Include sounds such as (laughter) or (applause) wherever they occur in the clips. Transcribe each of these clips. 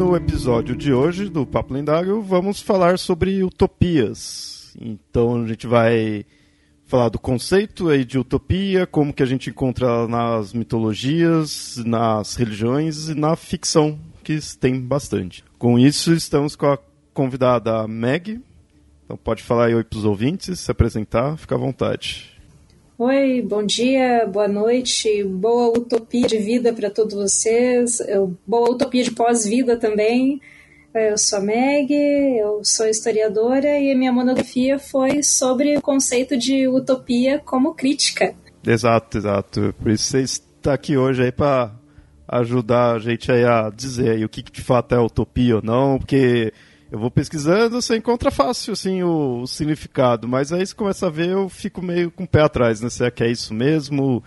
no episódio de hoje do Papo Lendário vamos falar sobre utopias. Então a gente vai falar do conceito aí de utopia, como que a gente encontra nas mitologias, nas religiões e na ficção, que tem bastante. Com isso, estamos com a convidada Meg. Então pode falar aí para os ouvintes, se apresentar, fica à vontade. Oi, bom dia, boa noite, boa utopia de vida para todos vocês, boa utopia de pós-vida também. Eu sou a Meg, eu sou historiadora e minha monografia foi sobre o conceito de utopia como crítica. Exato, exato. Por isso você está aqui hoje aí para ajudar a gente a dizer aí o que de fato é utopia ou não, porque eu vou pesquisando, você encontra fácil assim o, o, significado, mas aí você começa a ver, eu fico meio com o pé atrás, né? Será que é isso mesmo?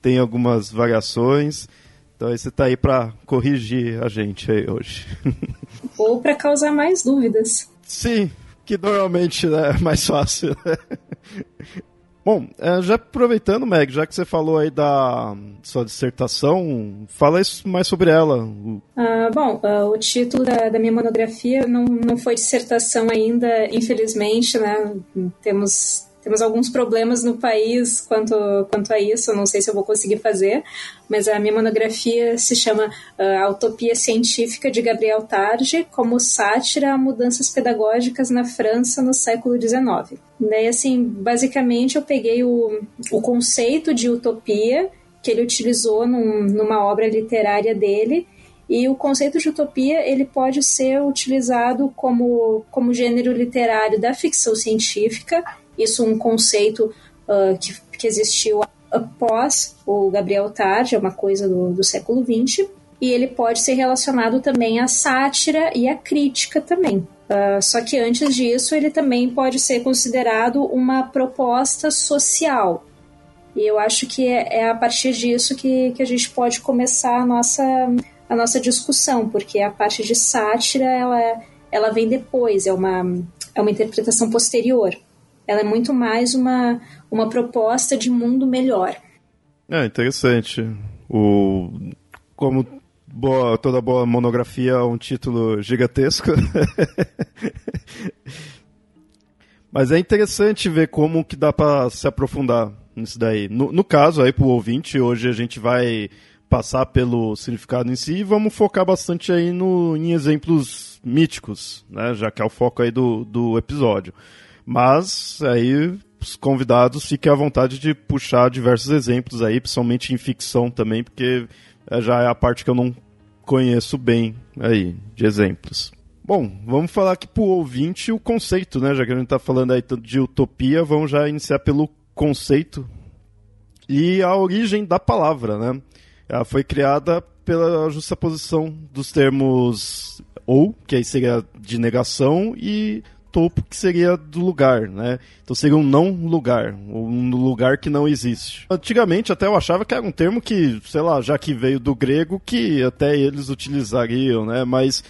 Tem algumas variações. Então aí você está aí para corrigir a gente aí hoje. (laughs) Ou para causar mais dúvidas. Sim, que normalmente né, é mais fácil. Né? Bom, é, já aproveitando, Meg, já que você falou aí da sua dissertação, fala mais sobre ela. Ah, bom, uh, o título da, da, minha monografia não, não foi dissertação ainda, infelizmente, né? Temos temos alguns problemas no país quanto, quanto a isso, não sei se eu vou conseguir fazer, mas a minha monografia se chama uh, A Utopia Científica de Gabriel Tarde, como sátira a mudanças pedagógicas na França no século XIX. Daí, assim, basicamente eu peguei o, o conceito de utopia que ele utilizou num, numa obra literária dele, e o conceito de utopia ele pode ser utilizado como, como gênero literário da ficção científica isso um conceito uh, que, que existiu após o Gabriel Tarde, é uma coisa do, do século XX, e ele pode ser relacionado também à sátira e à crítica também. Uh, só que antes disso, ele também pode ser considerado uma proposta social. E eu acho que é, é a partir disso que, que a gente pode começar a nossa, a nossa discussão, porque a parte de sátira ela, ela vem depois, é uma, é uma interpretação posterior. Ela é muito mais uma, uma proposta de mundo melhor. É interessante. O, como boa, toda boa monografia é um título gigantesco. (laughs) Mas é interessante ver como que dá para se aprofundar nisso daí. No, no caso aí para o ouvinte, hoje a gente vai passar pelo significado em si e vamos focar bastante aí no, em exemplos míticos, né? Já que é o foco aí do, do episódio. Mas aí os convidados fiquem à vontade de puxar diversos exemplos aí, principalmente em ficção também, porque é, já é a parte que eu não conheço bem aí de exemplos. Bom, vamos falar aqui pro ouvinte o conceito, né? Já que a gente está falando aí de utopia, vamos já iniciar pelo conceito e a origem da palavra, né? Ela foi criada pela justaposição dos termos ou, que aí seria de negação, e topo que seria do lugar, né? Então seria um não lugar, um lugar que não existe. Antigamente até eu achava que era um termo que, sei lá, já que veio do grego, que até eles utilizariam, né? Mas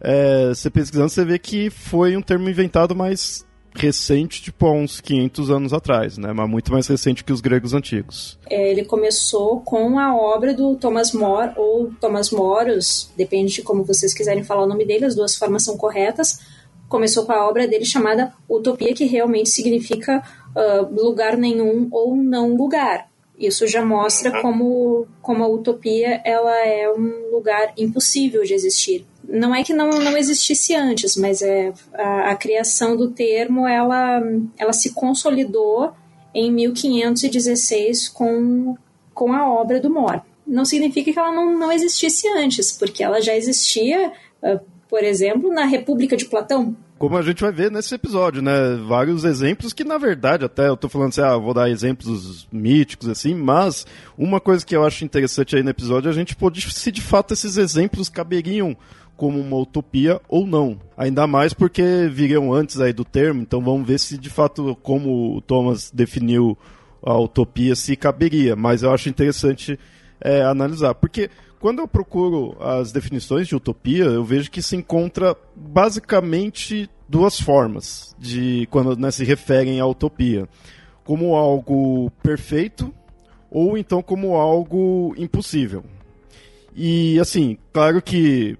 é, você pesquisando, você vê que foi um termo inventado mais recente, tipo há uns 500 anos atrás, né? Mas muito mais recente que os gregos antigos. É, ele começou com a obra do Thomas More, ou Thomas Moros, depende de como vocês quiserem falar o nome dele, as duas formas são corretas, começou com a obra dele chamada Utopia, que realmente significa uh, lugar nenhum ou não lugar. Isso já mostra como, como a utopia ela é um lugar impossível de existir. Não é que não, não existisse antes, mas é a, a criação do termo ela, ela se consolidou em 1516 com, com a obra do More. Não significa que ela não, não existisse antes, porque ela já existia, uh, por exemplo, na República de Platão, como a gente vai ver nesse episódio, né? Vários exemplos que, na verdade, até eu tô falando assim, ah, vou dar exemplos míticos, assim, mas uma coisa que eu acho interessante aí no episódio é a gente pode se de fato esses exemplos caberiam como uma utopia ou não. Ainda mais porque viriam antes aí do termo, então vamos ver se de fato, como o Thomas definiu a utopia, se caberia. Mas eu acho interessante é, analisar. Porque quando eu procuro as definições de utopia, eu vejo que se encontra basicamente duas formas de quando né, se referem à utopia, como algo perfeito ou então como algo impossível. E assim, claro que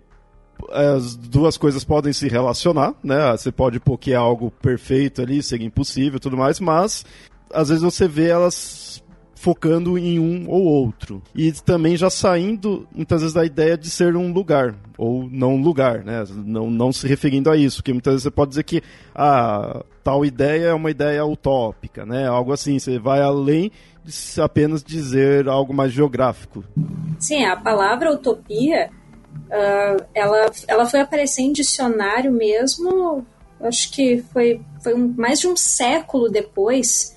as duas coisas podem se relacionar, né? Você pode pôr que é algo perfeito ali, ser impossível, tudo mais, mas às vezes você vê elas focando em um ou outro. E também já saindo, muitas vezes, da ideia de ser um lugar, ou não lugar, né? Não, não se referindo a isso, porque muitas vezes você pode dizer que ah, tal ideia é uma ideia utópica, né? Algo assim, você vai além de apenas dizer algo mais geográfico. Sim, a palavra utopia, uh, ela, ela foi aparecer em dicionário mesmo, acho que foi, foi um, mais de um século depois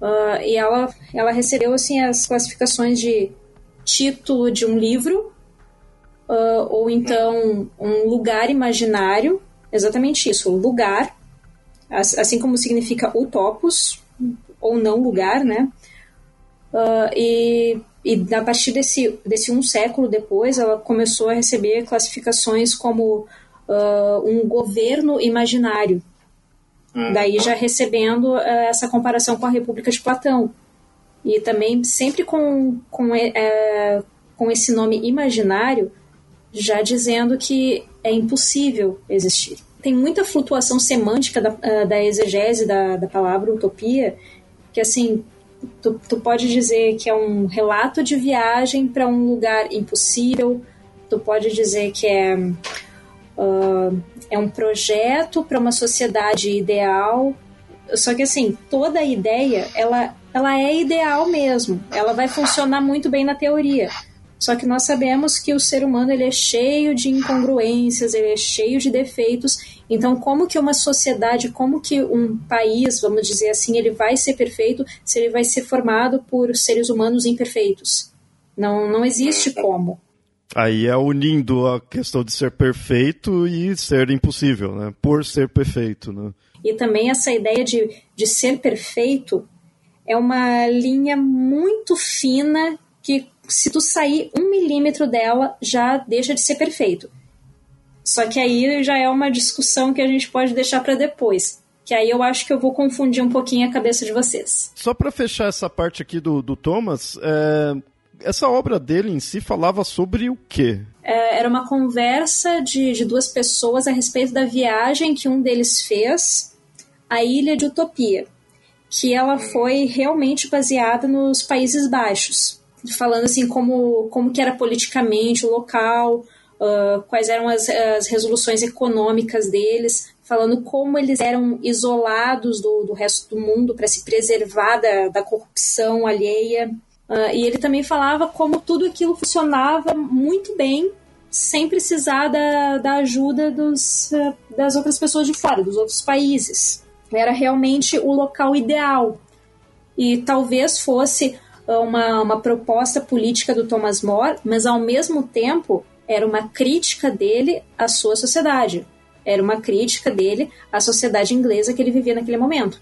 Uh, e ela, ela recebeu assim as classificações de título de um livro uh, ou então um lugar imaginário, exatamente isso, lugar, assim como significa utopos ou não lugar, né? Uh, e, e a partir desse, desse um século depois, ela começou a receber classificações como um governo imaginário, Hum. Daí já recebendo uh, essa comparação com a República de Platão. E também sempre com, com, uh, com esse nome imaginário, já dizendo que é impossível existir. Tem muita flutuação semântica da, uh, da exegese da, da palavra utopia, que assim, tu, tu pode dizer que é um relato de viagem para um lugar impossível, tu pode dizer que é uh, é um projeto para uma sociedade ideal. Só que assim, toda ideia, ela, ela é ideal mesmo. Ela vai funcionar muito bem na teoria. Só que nós sabemos que o ser humano ele é cheio de incongruências, ele é cheio de defeitos. Então, como que uma sociedade, como que um país, vamos dizer assim, ele vai ser perfeito se ele vai ser formado por seres humanos imperfeitos? Não, não existe como. Aí é unindo a questão de ser perfeito e ser impossível, né? Por ser perfeito, né? E também essa ideia de, de ser perfeito é uma linha muito fina que se tu sair um milímetro dela já deixa de ser perfeito. Só que aí já é uma discussão que a gente pode deixar para depois. Que aí eu acho que eu vou confundir um pouquinho a cabeça de vocês. Só para fechar essa parte aqui do, do Thomas, é, essa obra dele em si falava sobre o quê? É, era uma conversa de, de duas pessoas a respeito da viagem que um deles fez à Ilha de Utopia, que ela foi realmente baseada nos Países Baixos, falando assim como, como que era politicamente o local, uh, quais eram as, as resoluções econômicas deles, falando como eles eram isolados do, do resto do mundo para se preservar da, da corrupção alheia. Uh, e ele também falava como tudo aquilo funcionava muito bem sem precisar da, da ajuda dos, uh, das outras pessoas de fora, dos outros países. Era realmente o local ideal. E talvez fosse uh, uma, uma proposta política do Thomas More, mas ao mesmo tempo era uma crítica dele à sua sociedade. Era uma crítica dele à sociedade inglesa que ele vivia naquele momento.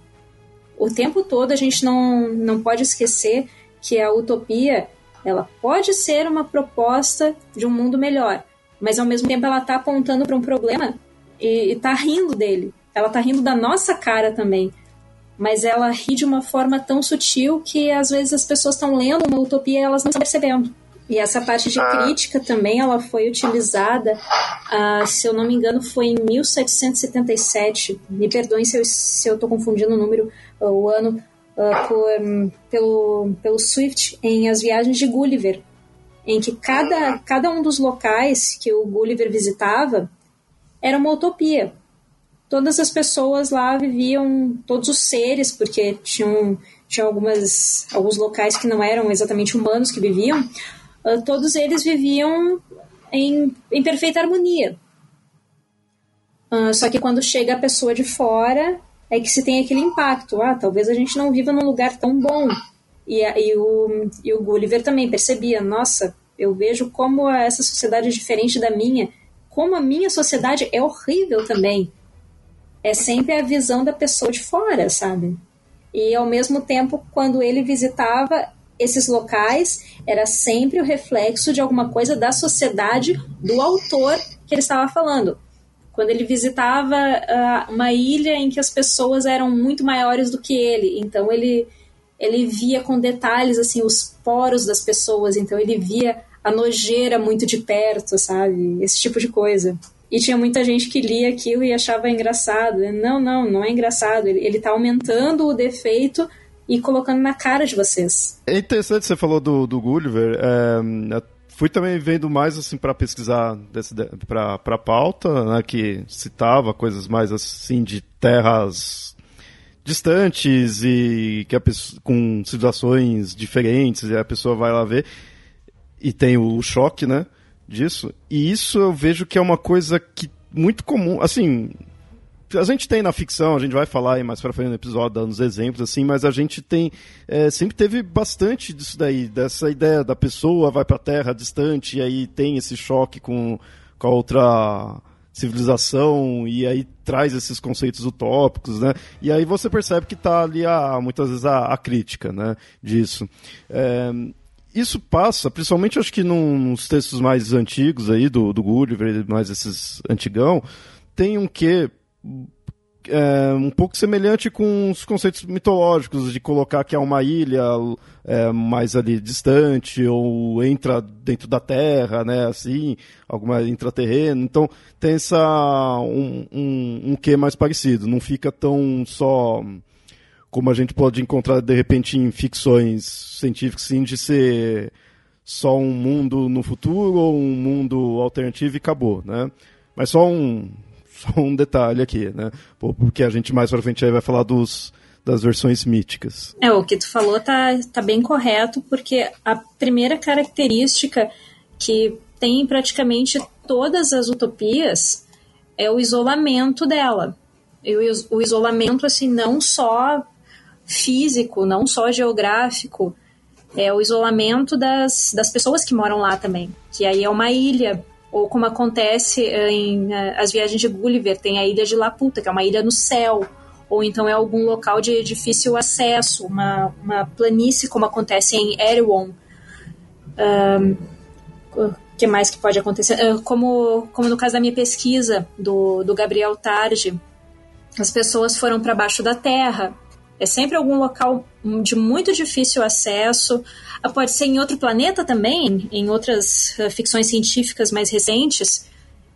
O tempo todo a gente não, não pode esquecer que a utopia ela pode ser uma proposta de um mundo melhor, mas ao mesmo tempo ela está apontando para um problema e está rindo dele. Ela está rindo da nossa cara também, mas ela ri de uma forma tão sutil que às vezes as pessoas estão lendo uma utopia e elas não estão percebendo. E essa parte de ah. crítica também ela foi utilizada, uh, se eu não me engano, foi em 1777. Me perdoem se eu estou confundindo o número, uh, o ano, uh, por, pelo, pelo Swift em As Viagens de Gulliver, em que cada, cada um dos locais que o Gulliver visitava era uma utopia. Todas as pessoas lá viviam, todos os seres, porque tinham, tinham algumas, alguns locais que não eram exatamente humanos que viviam, uh, todos eles viviam em, em perfeita harmonia. Uh, só que quando chega a pessoa de fora, é que se tem aquele impacto. Ah, talvez a gente não viva num lugar tão bom. E, e, o, e o Gulliver também percebia: nossa, eu vejo como essa sociedade é diferente da minha, como a minha sociedade é horrível também. É sempre a visão da pessoa de fora, sabe? E ao mesmo tempo, quando ele visitava esses locais, era sempre o reflexo de alguma coisa da sociedade do autor que ele estava falando quando ele visitava uh, uma ilha em que as pessoas eram muito maiores do que ele, então ele ele via com detalhes assim os poros das pessoas, então ele via a nojeira muito de perto, sabe? Esse tipo de coisa. E tinha muita gente que lia aquilo e achava engraçado. Não, não, não é engraçado. Ele, ele tá aumentando o defeito e colocando na cara de vocês. É interessante você falou do, do Gulliver. É, fui também vendo mais assim para pesquisar para para pauta, né, que citava coisas mais assim de terras distantes e que a pessoa, com civilizações diferentes e a pessoa vai lá ver e tem o choque, né, disso. E isso eu vejo que é uma coisa que muito comum, assim, a gente tem na ficção, a gente vai falar aí mais pra frente no episódio, dando os exemplos, assim, mas a gente tem. É, sempre teve bastante disso daí, dessa ideia da pessoa vai pra terra distante e aí tem esse choque com, com a outra civilização e aí traz esses conceitos utópicos, né? E aí você percebe que tá ali a, muitas vezes a, a crítica, né? Disso. É, isso passa, principalmente acho que nos textos mais antigos aí do, do Gulliver, mais esses antigão, tem um quê é, um pouco semelhante com os conceitos mitológicos de colocar que é uma ilha é, mais ali distante ou entra dentro da terra, né, assim, alguma intraterreno. Então tem essa um, um, um que mais parecido, não fica tão só como a gente pode encontrar de repente em ficções científicas, sim, de ser só um mundo no futuro ou um mundo alternativo e acabou, né? Mas só um só um detalhe aqui, né? Porque a gente mais pra frente aí vai falar dos, das versões míticas. É, o que tu falou tá, tá bem correto, porque a primeira característica que tem em praticamente todas as utopias é o isolamento dela. E o, isolamento, assim, não só físico, não só geográfico, é o isolamento das, das pessoas que moram lá também. Que aí é uma ilha ou como acontece eh, em eh, as viagens de Gulliver, tem a ilha de Laputa, que é uma ilha no céu, ou então é algum local de difícil acesso, uma, uma planície, como acontece em Erewhon. O um, que mais que pode acontecer? Como, como no caso da minha pesquisa, do, do Gabriel Tarde, as pessoas foram para baixo da terra. É sempre algum local de muito difícil acesso, pode ser em outro planeta também, em outras uh, ficções científicas mais recentes.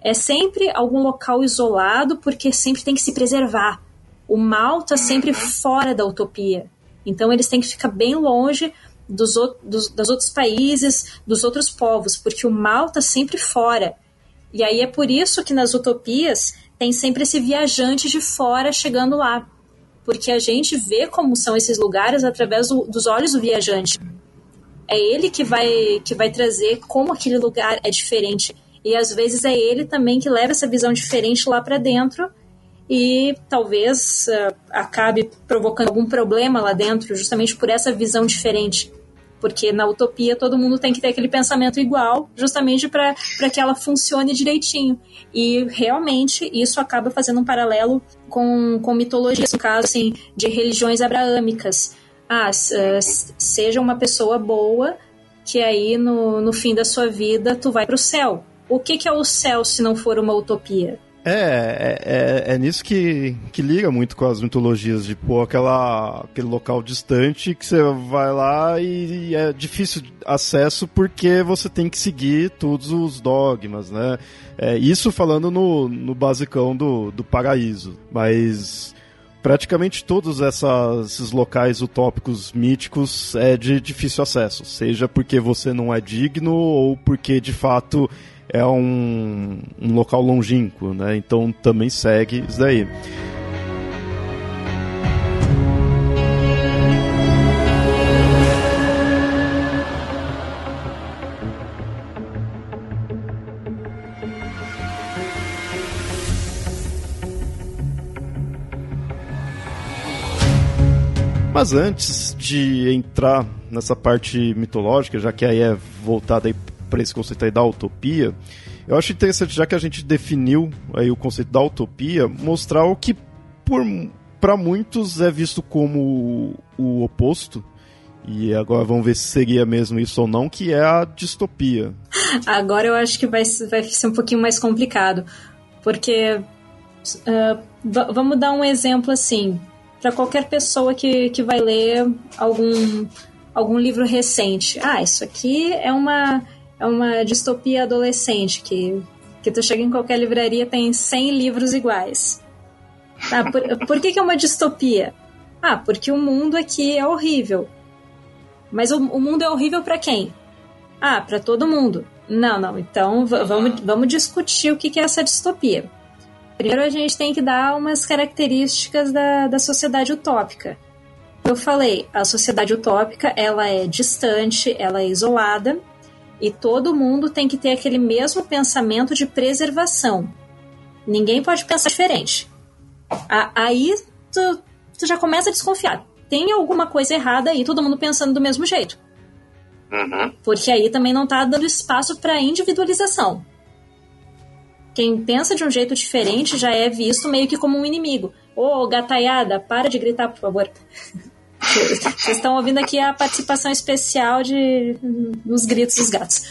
É sempre algum local isolado, porque sempre tem que se preservar. O mal está sempre fora da utopia. Então eles têm que ficar bem longe dos, dos, dos outros países, dos outros povos, porque o mal está sempre fora. E aí é por isso que nas utopias tem sempre esse viajante de fora chegando lá. Porque a gente vê como são esses lugares através do, dos olhos do viajante é ele que vai, que vai trazer como aquele lugar é diferente. E às vezes é ele também que leva essa visão diferente lá para dentro e talvez uh, acabe provocando algum problema lá dentro, justamente por essa visão diferente. Porque na utopia todo mundo tem que ter aquele pensamento igual, justamente para que ela funcione direitinho. E realmente isso acaba fazendo um paralelo com, com mitologias, no caso assim, de religiões abraâmicas ah, eh, seja uma pessoa boa, que aí no, no fim da sua vida tu vai para o céu. O que, que é o céu se não for uma utopia? É, é, é, é, nisso que, que liga muito com as mitologias, de pô, aquela, aquele local distante que você vai lá e, e, é difícil acesso porque você tem que seguir todos os dogmas, né? É, isso falando no, no basicão do, do paraíso. Mas praticamente todos essas, esses locais utópicos míticos é de difícil acesso, seja porque você não é digno ou porque de fato é um, um local longínquo, né? Então também segue isso daí. Mas antes de entrar nessa parte mitológica, já que aí é voltada aí para esse conceito aí da utopia, eu acho interessante, já que a gente definiu aí o conceito da utopia, mostrar o que para muitos é visto como o, o oposto, e agora vamos ver se seria mesmo isso ou não, que é a distopia. Agora eu acho que vai, vai ser um pouquinho mais complicado, porque uh, vamos dar um exemplo assim para qualquer pessoa que, que vai ler algum, algum livro recente. Ah, isso aqui é uma, é uma distopia adolescente, que, que tu chega em qualquer livraria tem 100 livros iguais. Ah, por, (laughs) por que, que é uma distopia? Ah, porque o mundo aqui é horrível. Mas o, o mundo é horrível para quem? Ah, para todo mundo. Não, não. Então vamos, vamos discutir o que, que é essa distopia. Primeiro a gente tem que dar umas características da, da sociedade utópica. Eu falei, a sociedade utópica ela é distante, ela é isolada e todo mundo tem que ter aquele mesmo pensamento de preservação. Ninguém pode pensar diferente. Aí tu, tu já começa a desconfiar. Tem alguma coisa errada aí, todo mundo pensando do mesmo jeito. Uhum. Porque aí também não está dando espaço para individualização. Quem pensa de um jeito diferente já é visto meio que como um inimigo. Ô, oh, gataiada, para de gritar, por favor. (laughs) Vocês estão ouvindo aqui a participação especial de, dos gritos dos gatos.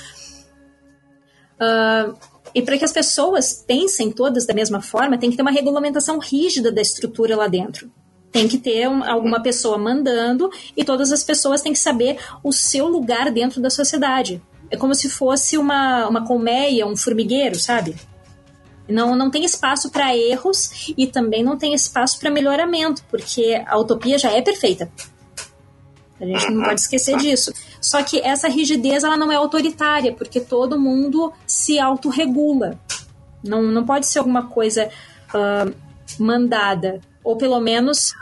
Uh, e para que as pessoas pensem todas da mesma forma, tem que ter uma regulamentação rígida da estrutura lá dentro. Tem que ter um, alguma pessoa mandando e todas as pessoas têm que saber o seu lugar dentro da sociedade. É como se fosse uma, uma colmeia, um formigueiro, sabe? Não, não tem espaço para erros e também não tem espaço para melhoramento, porque a utopia já é perfeita. A gente não pode esquecer disso. Só que essa rigidez ela não é autoritária, porque todo mundo se autorregula. Não, não pode ser alguma coisa uh, mandada. Ou pelo menos,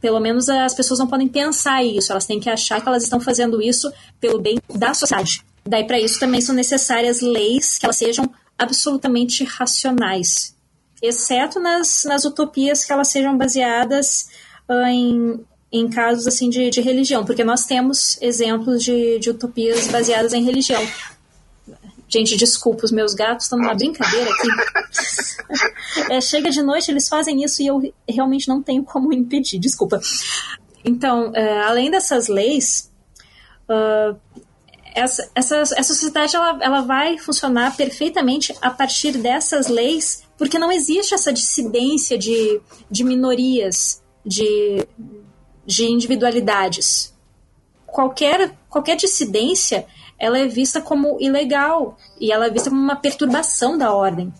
pelo menos as pessoas não podem pensar isso. Elas têm que achar que elas estão fazendo isso pelo bem da sociedade. Daí, para isso, também são necessárias leis que elas sejam absolutamente racionais, exceto nas, nas utopias que elas sejam baseadas uh, em, em casos assim de, de religião, porque nós temos exemplos de, de utopias baseadas em religião. Gente, desculpa, os meus gatos estão numa brincadeira aqui. (laughs) é, chega de noite, eles fazem isso e eu realmente não tenho como impedir, desculpa. Então, uh, além dessas leis, uh, essa, essa, essa sociedade ela, ela vai funcionar perfeitamente a partir dessas leis, porque não existe essa dissidência de, de minorias, de, de individualidades. Qualquer, qualquer dissidência ela é vista como ilegal e ela é vista como uma perturbação da ordem.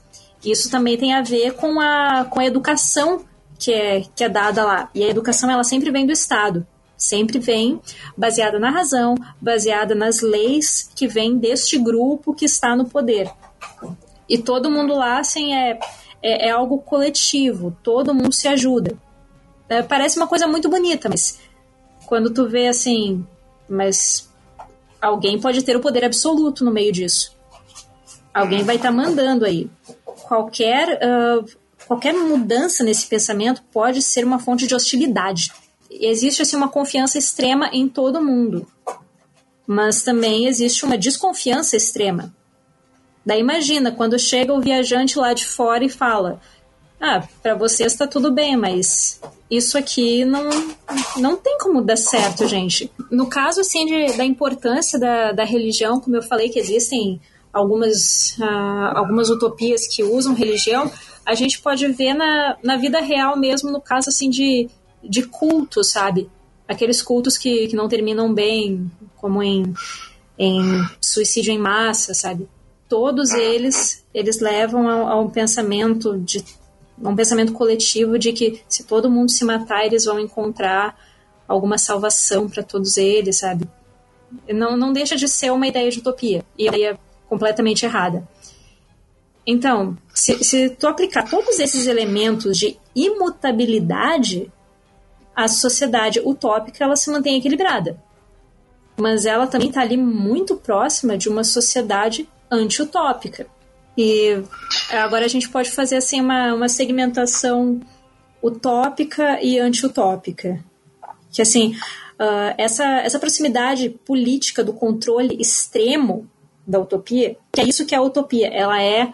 Isso também tem a ver com a, com a educação que é, que é dada lá. E a educação ela sempre vem do Estado sempre vem baseada na razão, baseada nas leis que vêm deste grupo que está no poder. E todo mundo lá, assim, é, é, é algo coletivo, todo mundo se ajuda. É, parece uma coisa muito bonita, mas quando tu vê assim, mas alguém pode ter o poder absoluto no meio disso. Alguém vai estar tá mandando aí. Qualquer, uh, qualquer mudança nesse pensamento pode ser uma fonte de hostilidade existe assim, uma confiança extrema em todo mundo, mas também existe uma desconfiança extrema. Daí imagina quando chega o viajante lá de fora e fala: Ah, para vocês está tudo bem, mas isso aqui não, não tem como dar certo, gente. No caso assim de, da importância da, da religião, como eu falei que existem algumas, uh, algumas utopias que usam religião, a gente pode ver na, na vida real mesmo, no caso assim de de culto, sabe? Aqueles cultos que, que não terminam bem, como em, em suicídio em massa, sabe? Todos eles, eles levam a, a um pensamento de um pensamento coletivo de que se todo mundo se matar, eles vão encontrar alguma salvação para todos eles, sabe? Não, não deixa de ser uma ideia de utopia e ideia completamente errada. Então, se, se tu aplicar todos esses elementos de imutabilidade, a sociedade utópica ela se mantém equilibrada. Mas ela também está ali muito próxima de uma sociedade anti-utópica. E agora a gente pode fazer assim uma, uma segmentação utópica e anti-utópica. Que assim, uh, essa, essa proximidade política do controle extremo da utopia, que é isso que é a utopia, ela é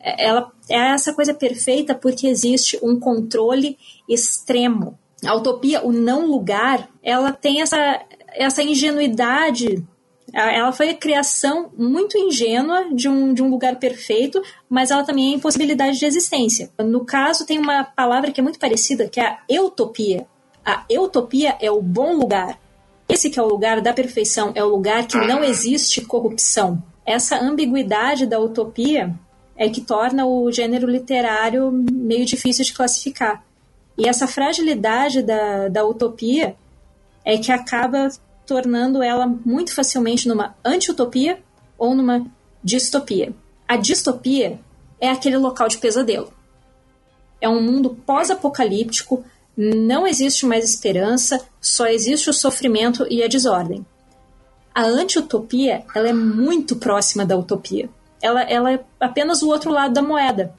ela é essa coisa perfeita porque existe um controle extremo. A utopia, o não lugar, ela tem essa, essa ingenuidade. Ela foi a criação muito ingênua de um, de um lugar perfeito, mas ela também é impossibilidade de existência. No caso, tem uma palavra que é muito parecida, que é a utopia. A utopia é o bom lugar. Esse que é o lugar da perfeição, é o lugar que não existe corrupção. Essa ambiguidade da utopia é que torna o gênero literário meio difícil de classificar. E essa fragilidade da, da utopia é que acaba tornando ela muito facilmente numa anti-utopia ou numa distopia. A distopia é aquele local de pesadelo. É um mundo pós-apocalíptico, não existe mais esperança, só existe o sofrimento e a desordem. A anti-utopia ela é muito próxima da utopia ela, ela é apenas o outro lado da moeda.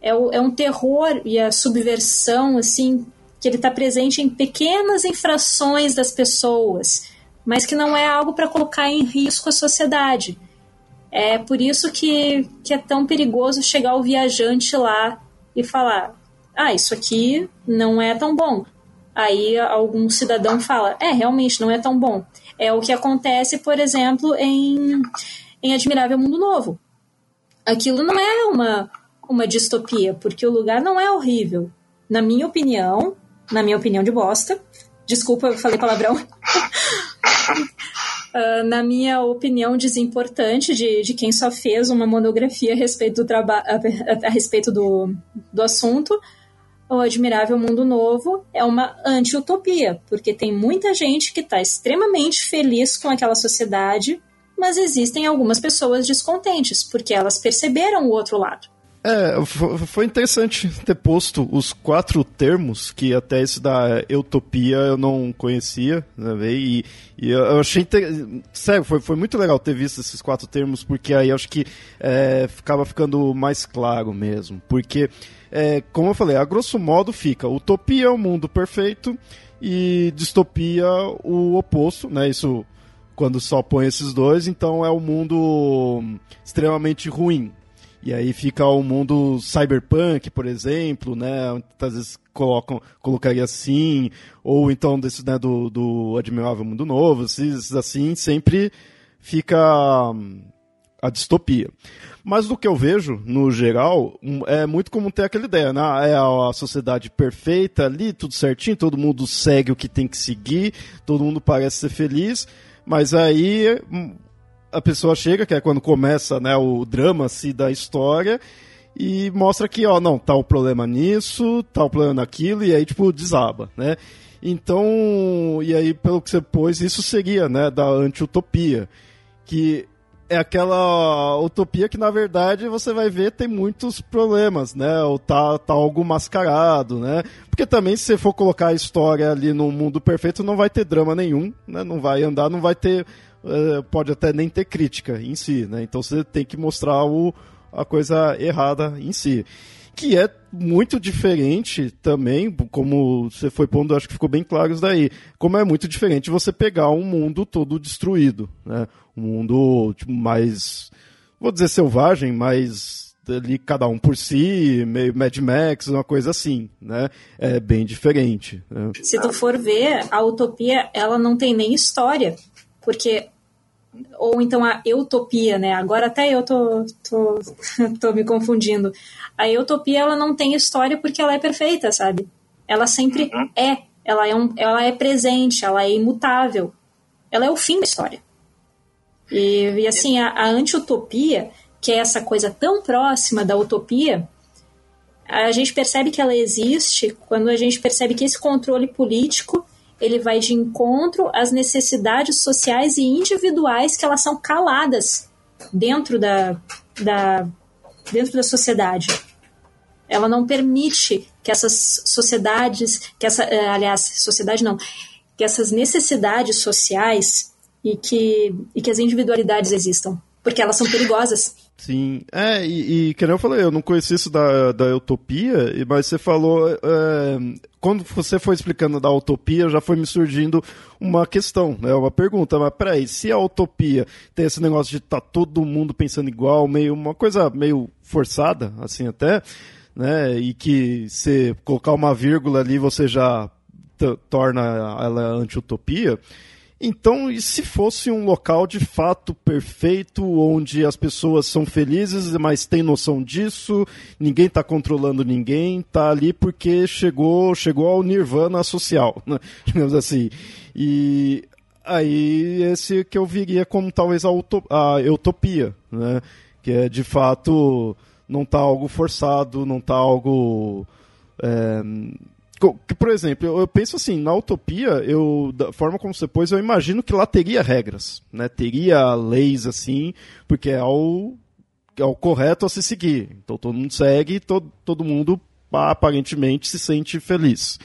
É, o, é um terror e a subversão, assim, que ele está presente em pequenas infrações das pessoas, mas que não é algo para colocar em risco a sociedade. É por isso que, que é tão perigoso chegar o viajante lá e falar: ah, isso aqui não é tão bom. Aí algum cidadão fala: é, realmente não é tão bom. É o que acontece, por exemplo, em em Admirável Mundo Novo. Aquilo não é uma, uma distopia, porque o lugar não é horrível. Na minha opinião, na minha opinião de bosta, desculpa, eu falei palavrão. uh, (laughs) na minha opinião desimportante de, de quem só fez uma monografia a respeito do, traba a, a, a respeito do, do assunto, o Admirável Mundo Novo é uma anti-utopia, porque tem muita gente que está extremamente feliz com aquela sociedade mas existem algumas pessoas descontentes, porque elas perceberam o outro lado. É, foi interessante ter posto os quatro termos, que até esse da utopia eu não conhecia, né, e, e eu achei, sério, foi, foi muito legal ter visto esses quatro termos, porque aí acho que é, ficava ficando mais claro mesmo, porque, é, como eu falei, a grosso modo fica, utopia é o mundo perfeito, e distopia o oposto, né, isso quando só põe esses dois, então é um mundo extremamente ruim. E aí fica o mundo cyberpunk, por exemplo, né? Às vezes colocam, colocaria assim, ou então desse, né, do, do Admirável Mundo Novo, esses assim, sempre fica hum, a distopia. Mas do que eu vejo, no geral, é muito comum ter aquela ideia, né? É a sociedade perfeita ali, tudo certinho, todo mundo segue o que tem que seguir, todo mundo parece ser feliz, mas aí hum, a pessoa chega, que é quando começa né, o drama assim, da história, e mostra que, ó, não, tá o um problema nisso, tá o um problema naquilo, e aí, tipo, desaba, né? Então, e aí, pelo que você pôs, isso seria, né, da anti-utopia, que é aquela utopia que, na verdade, você vai ver tem muitos problemas, né? Ou tá, tá algo mascarado, né? Porque também, se você for colocar a história ali no mundo perfeito, não vai ter drama nenhum, né? Não vai andar, não vai ter... Uh, pode até nem ter crítica em si, né? Então você tem que mostrar o, a coisa errada em si que é muito diferente também, como você foi pondo, acho que ficou bem claro isso daí, como é muito diferente você pegar um mundo todo destruído, né? Um mundo tipo, mais, vou dizer selvagem, mais ali cada um por si, meio Mad Max, uma coisa assim, né? É bem diferente. Né? Se tu for ver, a utopia, ela não tem nem história, porque ou então a utopia, né? Agora até eu tô, tô, (laughs) tô me confundindo. A utopia ela não tem história porque ela é perfeita, sabe? Ela sempre uhum. é. Ela é, um, ela é presente, ela é imutável. Ela é o fim da história. E, e assim, a, a anti-utopia, que é essa coisa tão próxima da utopia, a gente percebe que ela existe quando a gente percebe que esse controle político ele vai de encontro às necessidades sociais e individuais que elas são caladas dentro da, da, dentro da sociedade. Ela não permite que essas sociedades, que essa, eh, aliás, sociedade não, que essas necessidades sociais e que, e que as individualidades existam, porque elas são perigosas. Sim, é, e, e que eu falei, eu não conheci isso da, da utopia, mas você falou, é, quando você foi explicando da utopia, já foi me surgindo uma questão, né, uma pergunta, mas peraí, se a utopia tem esse negócio de estar tá todo mundo pensando igual, meio, uma coisa meio forçada, assim até, né, e que se colocar uma vírgula ali você já torna ela anti-utopia, então, e se fosse um local de fato perfeito, onde as pessoas são felizes, mas tem noção disso, ninguém está controlando ninguém, está ali porque chegou, chegou ao nirvana social, né? (laughs) digamos assim. E aí esse que eu viria como talvez a, utopia, né? que é de fato não está algo forçado, não está algo é, por exemplo, eu, penso assim, na utopia, eu, da forma como você pôs, eu imagino que lá teria regras, né? Teria leis assim, porque é o, é o correto a se seguir. Então todo mundo segue e todo, todo mundo aparentemente se sente feliz.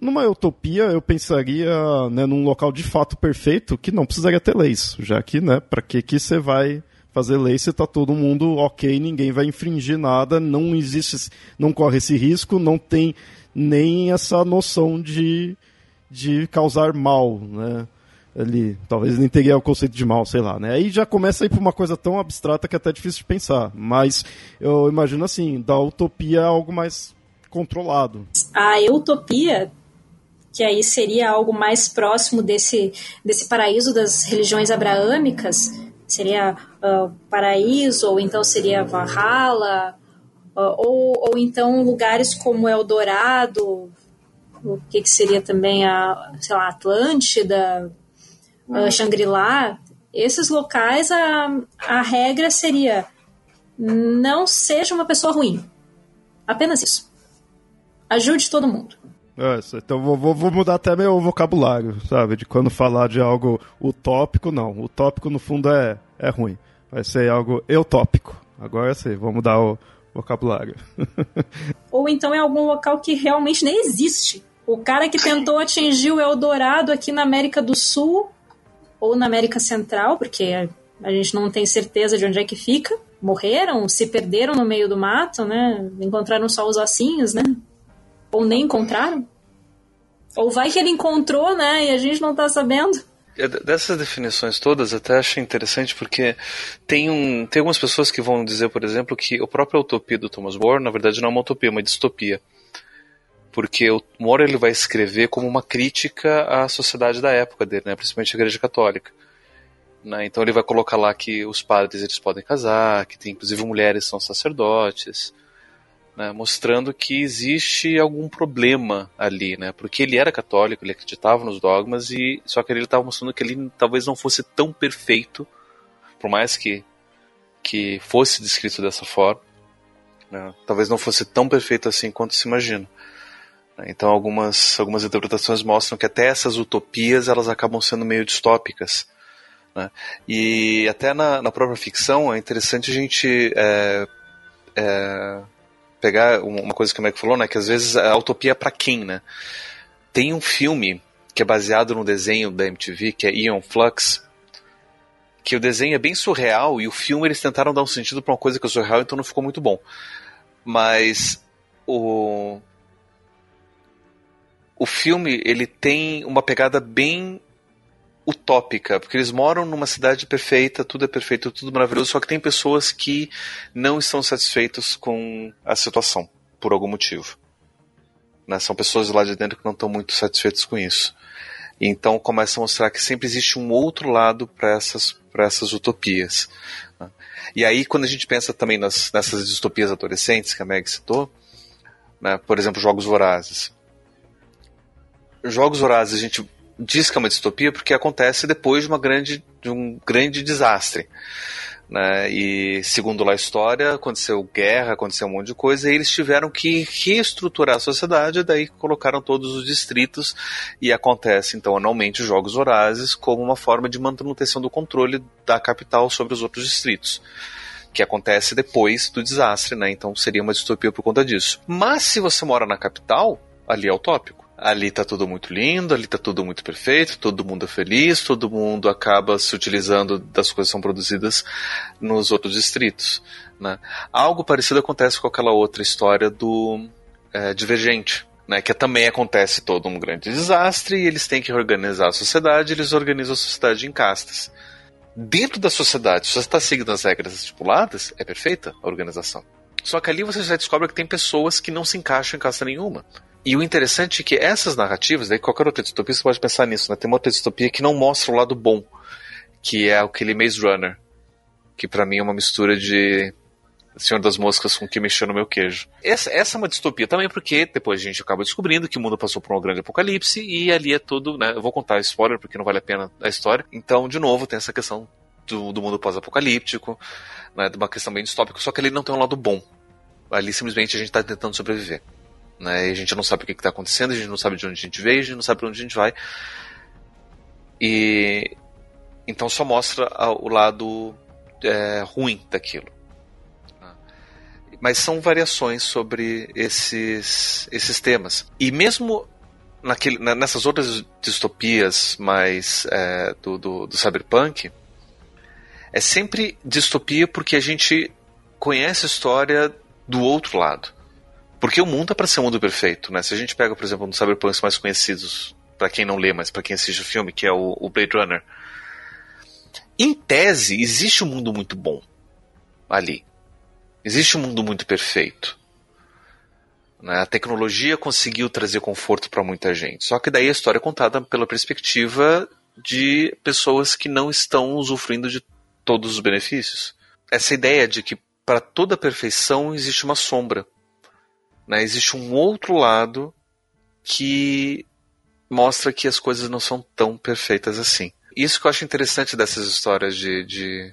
Numa utopia, eu pensaria né, num local de fato perfeito que não precisaria ter leis, já que, né, para que que você vai fazer lei se está todo mundo ok, ninguém vai infringir nada, não existe, não corre esse risco, não tem nem essa noção de, de causar mal, né? Ali, talvez nem teria o conceito de mal, sei lá, né? Aí já começa a ir para uma coisa tão abstrata que é até difícil de pensar. Mas eu imagino assim, da utopia é algo mais controlado. A utopia, que aí seria algo mais próximo desse, desse paraíso das religiões abraâmicas, seria uh, paraíso, ou então seria Valhalla, ou, ou então lugares como Eldorado, o que, que seria também a, sei lá, Atlântida, uh, Shangri-La, esses locais a, a regra seria não seja uma pessoa ruim. Apenas isso. Ajude todo mundo. É, então vou, vou, mudar até meu vocabulário, sabe? De quando falar de algo utópico, não. Utópico no fundo é, é ruim. Vai ser algo eutópico. Agora sim, vou mudar o, vocabulário. (laughs) Ou então é algum local que realmente nem existe. O cara que tentou atingir o Eldorado aqui na América do Sul ou na América Central, porque a gente não tem certeza de onde é que fica, morreram, se perderam no meio do mato, né? Encontraram só os ossinhos, né? Ou nem encontraram. Ou vai que ele encontrou, né? E a gente não tá sabendo. É, dessas definições todas, até acho interessante porque tem, um, tem algumas pessoas que vão dizer, por exemplo, que a própria utopia do Thomas More, na verdade, não é uma utopia, é uma distopia. Porque o More ele vai escrever como uma crítica à sociedade da época dele, né, principalmente a Igreja Católica. Né, então ele vai colocar lá que os padres eles podem casar, que tem inclusive mulheres são sacerdotes, né, mostrando que existe algum problema ali, né, porque ele era católico, ele acreditava nos dogmas e só que ele estava mostrando que ele talvez não fosse tão perfeito, por mais que que fosse descrito dessa forma, né, talvez não fosse tão perfeito assim quanto se imagina. Né. Então algumas algumas interpretações mostram que até essas utopias elas acabam sendo meio distópicas. Né? E até na, na própria ficção é interessante a gente é, é, pegar uma coisa que o Mac falou, né? Que às vezes a utopia é para quem, né? Tem um filme que é baseado no desenho da MTV, que é Ion Flux, que o desenho é bem surreal e o filme eles tentaram dar um sentido para uma coisa que é surreal, então não ficou muito bom. Mas o o filme ele tem uma pegada bem utópica, porque eles moram numa cidade perfeita, tudo é perfeito, tudo maravilhoso, só que tem pessoas que não estão satisfeitos com a situação, por algum motivo. Né? São pessoas lá de dentro que não estão muito satisfeitas com isso. Então começa a mostrar que sempre existe um outro lado para essas, essas utopias. Né? E aí, quando a gente pensa também nas, nessas distopias adolescentes que a Meg citou, né? por exemplo, Jogos Vorazes. Jogos Vorazes, a gente diz que é uma distopia porque acontece depois de, uma grande, de um grande desastre. Né? E segundo lá a história, aconteceu guerra, aconteceu um monte de coisa, e eles tiveram que reestruturar a sociedade, daí colocaram todos os distritos, e acontece então anualmente jogos vorazes como uma forma de manutenção do controle da capital sobre os outros distritos que acontece depois do desastre, né? Então seria uma distopia por conta disso. Mas se você mora na capital, ali é utópico ali tá tudo muito lindo, ali tá tudo muito perfeito, todo mundo é feliz, todo mundo acaba se utilizando das coisas que são produzidas nos outros distritos. Né? Algo parecido acontece com aquela outra história do é, Divergente. Né, que também acontece todo um grande desastre e eles têm que organizar a sociedade, eles organizam a sociedade em castas. Dentro da sociedade, se você está seguindo as regras estipuladas, é perfeita a organização. Só que ali você já descobre que tem pessoas que não se encaixam em casta nenhuma. E o interessante é que essas narrativas, daí qualquer outra distopia você pode pensar nisso, né? Tem uma outra distopia que não mostra o lado bom, que é aquele Maze Runner, que para mim é uma mistura de Senhor das Moscas com o que mexeu no meu queijo. Essa, essa é uma distopia também porque depois a gente acaba descobrindo que o mundo passou por um grande apocalipse e ali é tudo, né? Eu vou contar spoiler porque não vale a pena a história. Então, de novo, tem essa questão do, do mundo pós-apocalíptico, né? De uma questão bem distópica, só que ele não tem um lado bom. Ali simplesmente a gente está tentando sobreviver. Né? E a gente não sabe o que está acontecendo, a gente não sabe de onde a gente veio, a gente não sabe para onde a gente vai. E então só mostra o lado é, ruim daquilo. Mas são variações sobre esses, esses temas. E mesmo naquele, nessas outras distopias mais é, do, do, do cyberpunk, é sempre distopia porque a gente conhece a história do outro lado. Porque o mundo é para ser um mundo perfeito, né? Se a gente pega, por exemplo, um dos cyberpunks mais conhecidos, para quem não lê, mas para quem assiste o filme, que é o, o Blade Runner. Em tese, existe um mundo muito bom ali. Existe um mundo muito perfeito. Né? A tecnologia conseguiu trazer conforto para muita gente. Só que daí a história é contada pela perspectiva de pessoas que não estão usufruindo de todos os benefícios. Essa ideia de que para toda perfeição existe uma sombra. Né? Existe um outro lado que mostra que as coisas não são tão perfeitas assim. Isso que eu acho interessante dessas histórias de, de,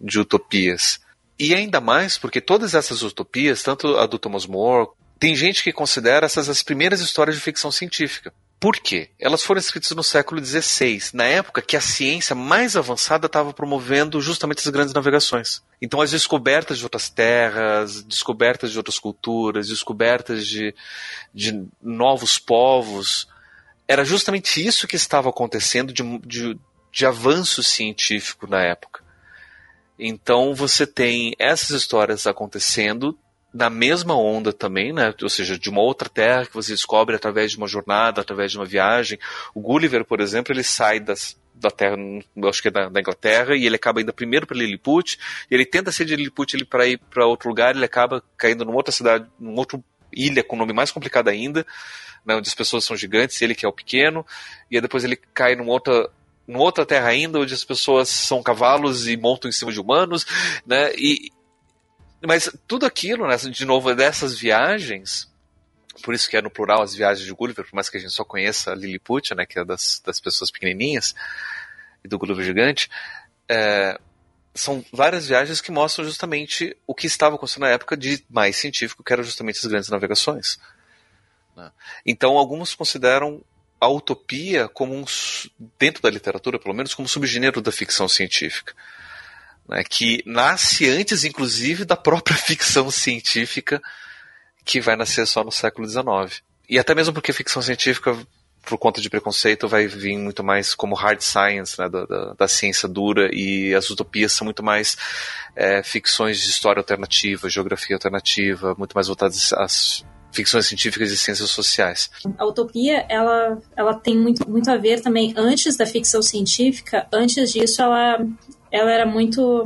de utopias. E ainda mais porque todas essas utopias, tanto a do Thomas More, tem gente que considera essas as primeiras histórias de ficção científica. Por quê? Elas foram escritas no século XVI, na época que a ciência mais avançada estava promovendo justamente as grandes navegações. Então, as descobertas de outras terras, descobertas de outras culturas, descobertas de, de novos povos, era justamente isso que estava acontecendo de, de, de avanço científico na época. Então, você tem essas histórias acontecendo na mesma onda também, né? Ou seja, de uma outra terra que você descobre através de uma jornada, através de uma viagem. O Gulliver, por exemplo, ele sai das, da terra, acho que é da, da, Inglaterra, e ele acaba indo primeiro para Lilliput, e ele tenta sair de Lilliput ele para ir para outro lugar, ele acaba caindo numa outra cidade, numa outra ilha com nome mais complicado ainda, né, onde as pessoas são gigantes, ele que é o pequeno, e aí depois ele cai numa outra numa outra terra ainda, onde as pessoas são cavalos e montam em cima de humanos, né? E, mas tudo aquilo, né, de novo, dessas viagens, por isso que é no plural as viagens de Gulliver, por mais que a gente só conheça a Lilliput, né, que é das, das pessoas pequenininhas, e do Gulliver gigante, é, são várias viagens que mostram justamente o que estava acontecendo na época de mais científico, que eram justamente as grandes navegações. Né. Então, alguns consideram a utopia como um, dentro da literatura, pelo menos, como um subgênero da ficção científica né, que nasce antes, inclusive, da própria (laughs) ficção científica que vai nascer só no século XIX. E até mesmo porque ficção científica, por conta de preconceito, vai vir muito mais como hard science, né, da, da, da ciência dura, e as utopias são muito mais é, ficções de história alternativa, geografia alternativa, muito mais voltadas às ficções científicas e ciências sociais. A utopia, ela, ela tem muito, muito a ver também, antes da ficção científica, antes disso ela, ela era muito.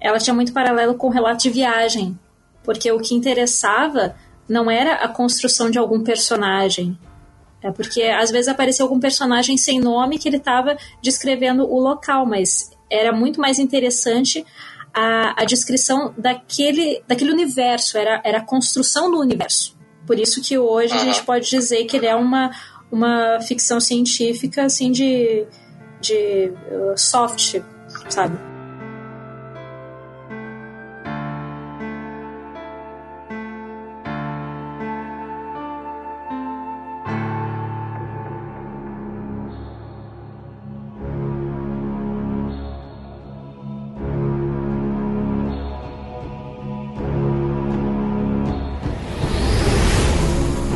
Ela tinha muito paralelo com o relato de viagem, porque o que interessava não era a construção de algum personagem. É porque às vezes aparecia algum personagem sem nome que ele estava descrevendo o local, mas era muito mais interessante a, a descrição daquele, daquele universo, era, era a construção do universo. Por isso que hoje a gente pode dizer que ele é uma, uma ficção científica assim de, de uh, soft, sabe?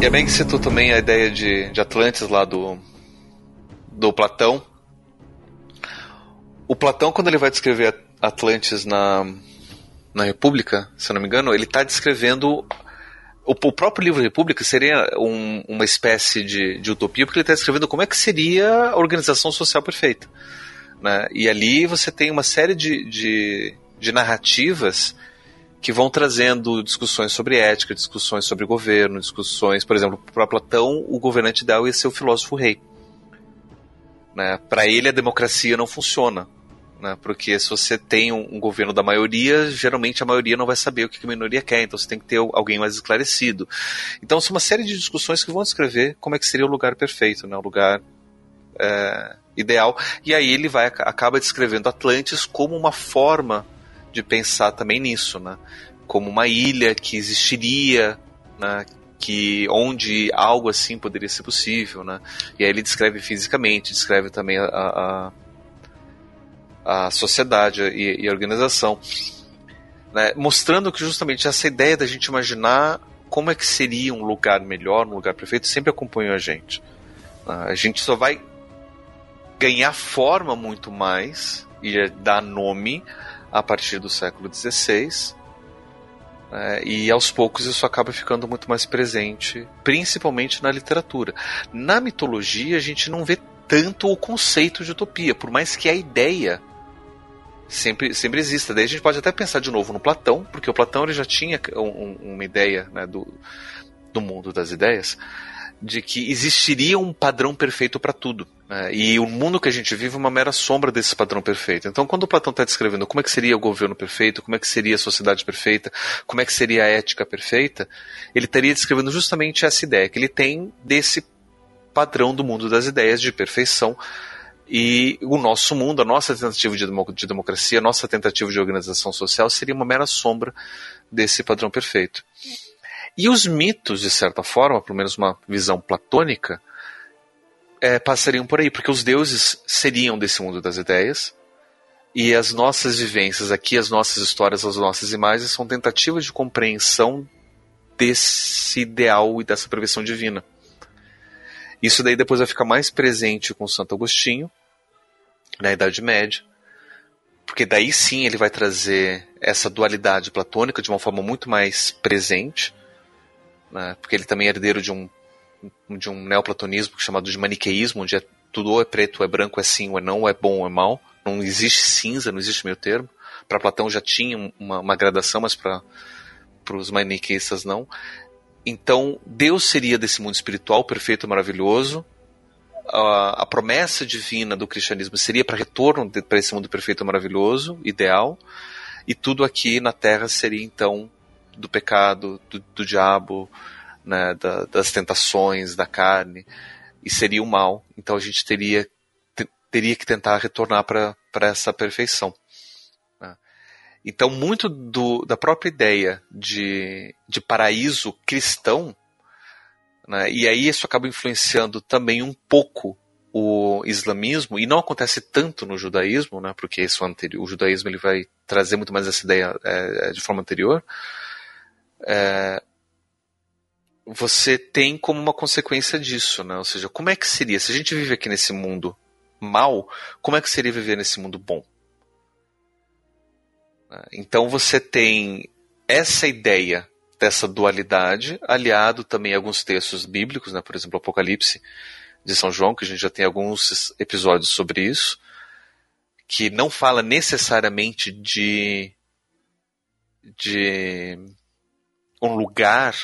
E é bem que citou também a ideia de, de Atlantis lá do, do Platão, o Platão, quando ele vai descrever Atlantis na, na República, se eu não me engano, ele está descrevendo. O, o, próprio livro República seria um, uma espécie de, de utopia, porque ele está descrevendo como é que seria a organização social perfeita. Né? E ali você tem uma série de, de, de narrativas que vão trazendo discussões sobre ética, discussões sobre governo, discussões, por exemplo, para Platão, o governante ideal ia ser o filósofo rei. Né? Para ele, a democracia não funciona. Né? Porque se você tem um, um, governo da maioria, geralmente a maioria não vai saber o que a minoria quer, então você tem que ter alguém mais esclarecido. Então, são uma série de discussões que vão descrever como é que seria o lugar perfeito, né? o lugar é, ideal. E aí ele vai acaba descrevendo Atlantis como uma forma de pensar também nisso, né? Como uma ilha que existiria, né? que onde algo assim poderia ser possível, né? E aí ele descreve fisicamente, descreve também a, a, a sociedade e, e, a organização, né? mostrando que justamente essa ideia da gente imaginar como é que seria um lugar melhor, um lugar perfeito, sempre acompanhou a gente. A gente só vai ganhar forma muito mais e dar nome a partir do século XVI. É, e aos poucos isso acaba ficando muito mais presente, principalmente na literatura. Na mitologia a gente não vê tanto o conceito de utopia, por mais que a ideia sempre, sempre exista. Daí a gente pode até pensar de novo no Platão, porque o Platão ele já tinha um, uma ideia né, do, do mundo das ideias, de que existiria um padrão perfeito para tudo. Né? E o mundo que a gente vive é uma mera sombra desse padrão perfeito. Então, quando o Platão está descrevendo como é que seria o governo perfeito, como é que seria a sociedade perfeita, como é que seria a ética perfeita, ele estaria descrevendo justamente essa ideia que ele tem desse padrão do mundo das ideias de perfeição. E o nosso mundo, a nossa tentativa de democracia, a nossa tentativa de organização social seria uma mera sombra desse padrão perfeito. E os mitos, de certa forma, pelo menos uma visão platônica, é, passariam por aí, porque os deuses seriam desse mundo das ideias, e as nossas vivências aqui, as nossas histórias, as nossas imagens são tentativas de compreensão desse ideal e dessa prevenção divina. Isso daí depois vai ficar mais presente com Santo Agostinho, na Idade Média, porque daí sim ele vai trazer essa dualidade platônica de uma forma muito mais presente, né? porque ele também é herdeiro de um, de um neoplatonismo chamado de maniqueísmo, onde é, tudo ou é preto, ou é branco, é sim, ou é não, ou é bom, ou é mal. Não existe cinza, não existe meio termo. Para Platão já tinha uma, uma gradação, mas para os maniqueístas não. Então, Deus seria desse mundo espiritual perfeito maravilhoso. A, promessa divina do cristianismo seria para retorno para esse mundo perfeito maravilhoso, ideal. E tudo aqui na Terra seria então do pecado, do, do diabo, né, da, das tentações, da carne, e seria o mal. Então a gente teria, teria que tentar retornar para essa perfeição. Né. Então, muito do, da própria ideia de, de paraíso cristão, né, e aí isso acaba influenciando também um pouco o islamismo, e não acontece tanto no judaísmo, né, porque isso anterior, o judaísmo ele vai trazer muito mais essa ideia é, de forma anterior, é, você tem como uma consequência disso, né? Ou seja, como é que seria, se a gente vive aqui nesse mundo mal, como é que seria viver nesse mundo bom? Então você tem essa ideia dessa dualidade, aliado também a alguns textos bíblicos, né? por exemplo, Apocalipse de São João, que a gente já tem alguns episódios sobre isso, que não fala necessariamente de, de um lugar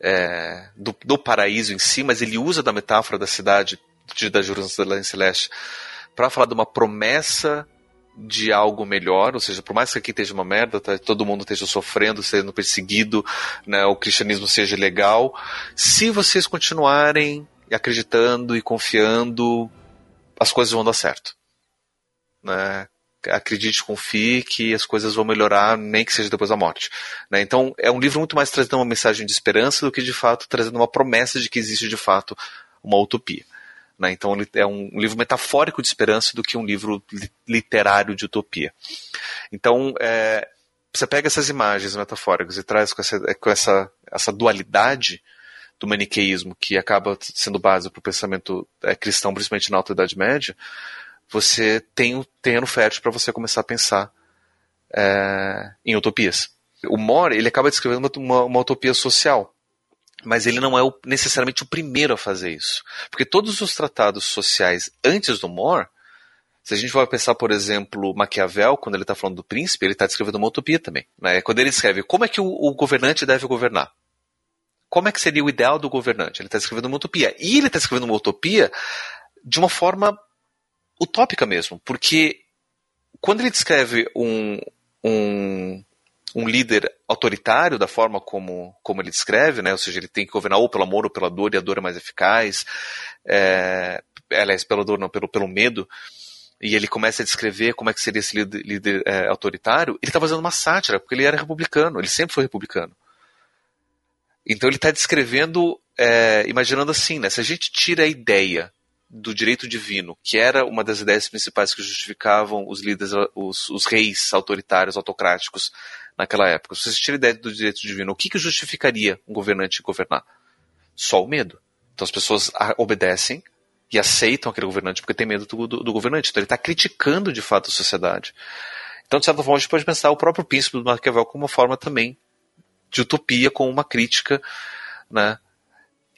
é, do, do, paraíso em si, mas ele usa da metáfora da cidade de, da Jerusalém Celeste para falar de uma promessa de algo melhor, ou seja, por mais que aqui esteja uma merda, tá, todo mundo esteja sofrendo, sendo perseguido, né, o cristianismo seja legal, se vocês continuarem acreditando e confiando, as coisas vão dar certo. Né? acredite, confie que as coisas vão melhorar, nem que seja depois da morte. Né? Então, é um livro muito mais trazendo uma mensagem de esperança do que de fato trazendo uma promessa de que existe de fato uma utopia. Né? Então, é um livro metafórico de esperança do que um livro literário de utopia. Então, é, você pega essas imagens metafóricas e traz com essa, com essa, essa dualidade do maniqueísmo, que acaba sendo base para o pensamento é, cristão, principalmente na Alta Idade Média, você tem o terreno fértil para você começar a pensar é, em utopias. O More ele acaba descrevendo uma, uma, utopia social, mas ele não é o, necessariamente o primeiro a fazer isso, porque todos os tratados sociais antes do More se a gente vai pensar, por exemplo, Maquiavel, quando ele está falando do príncipe, ele está descrevendo uma utopia também. Né? Quando ele escreve como é que o, o, governante deve governar. Como é que seria o ideal do governante? Ele está escrevendo uma utopia. E ele está escrevendo uma utopia de uma forma utópica mesmo, porque quando ele descreve um, um, um líder autoritário da forma como, como ele descreve, né? ou seja, ele tem que governar ou pelo amor ou pela dor, e a dor é mais eficaz, é, aliás, pela dor não, pelo, pelo medo, e ele começa a descrever como é que seria esse líder, líder é, autoritário, ele está fazendo uma sátira, porque ele era republicano, ele sempre foi republicano. Então ele está descrevendo, é, imaginando assim, né, se a gente tira a ideia do direito divino, que era uma das ideias principais que justificavam os líderes, os, os reis autoritários, autocráticos naquela época. Se você tira a ideia do direito divino, o que, que justificaria um governante governar? Só o medo. Então as pessoas obedecem e aceitam aquele governante porque tem medo do, do, do governante. Então ele está criticando de fato a sociedade. Então, de certa forma, a gente pode pensar o próprio príncipe do Maquiavel como uma forma também de utopia, com uma crítica, né?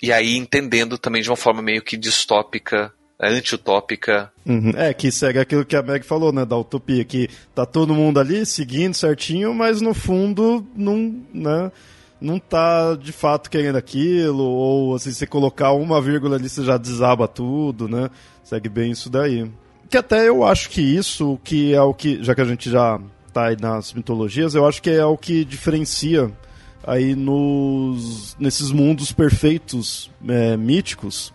E aí entendendo também de uma forma meio que distópica, anti-utópica. Uhum. É, que segue aquilo que a Meg falou, né, da utopia, que tá todo mundo ali seguindo certinho, mas no fundo não, né, não tá de fato querendo aquilo, ou assim, você colocar uma vírgula ali, você já desaba tudo, né? Segue bem isso daí. Que até eu acho que isso, que é o que, já que a gente já tá aí nas mitologias, eu acho que é o que diferencia aí nos nesses mundos perfeitos é, míticos,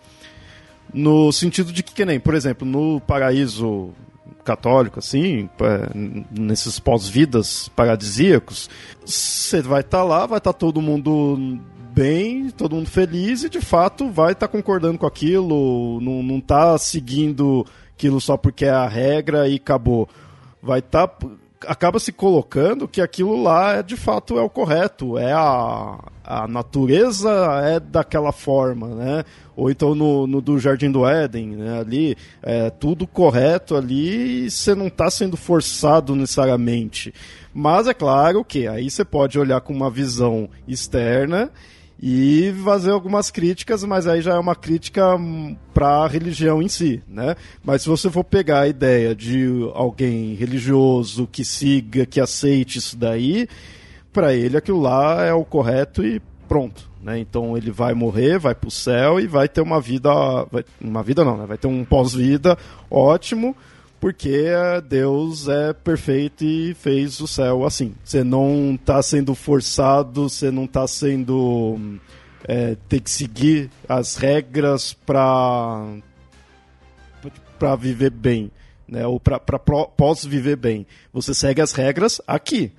no sentido de que, que nem, por exemplo, no paraíso católico, assim, é, nesses pós-vidas paradisíacos, você vai estar tá lá, vai estar tá todo mundo bem, todo mundo feliz e de fato vai estar tá concordando com aquilo, não, não tá seguindo aquilo só porque é a regra e acabou. Vai estar tá acaba se colocando que aquilo lá é de fato é o correto, é a, a natureza é daquela forma, né? Ou então no, no do Jardim do Éden, né? Ali é tudo correto ali e você não está sendo forçado necessariamente. Mas é claro que aí você pode olhar com uma visão externa e fazer algumas críticas, mas aí já é uma crítica para a religião em si, né? Mas se você for pegar a ideia de alguém religioso que siga, que aceite isso daí, para ele aquilo lá é o correto e pronto, né? Então ele vai morrer, vai para o céu e vai ter uma vida, vai, uma vida não, né? Vai ter um pós-vida ótimo porque Deus é perfeito e fez o céu assim. Você não está sendo forçado, você não está sendo. É, ter que seguir as regras para para viver bem, né? Ou para pós viver bem. Você segue as regras aqui.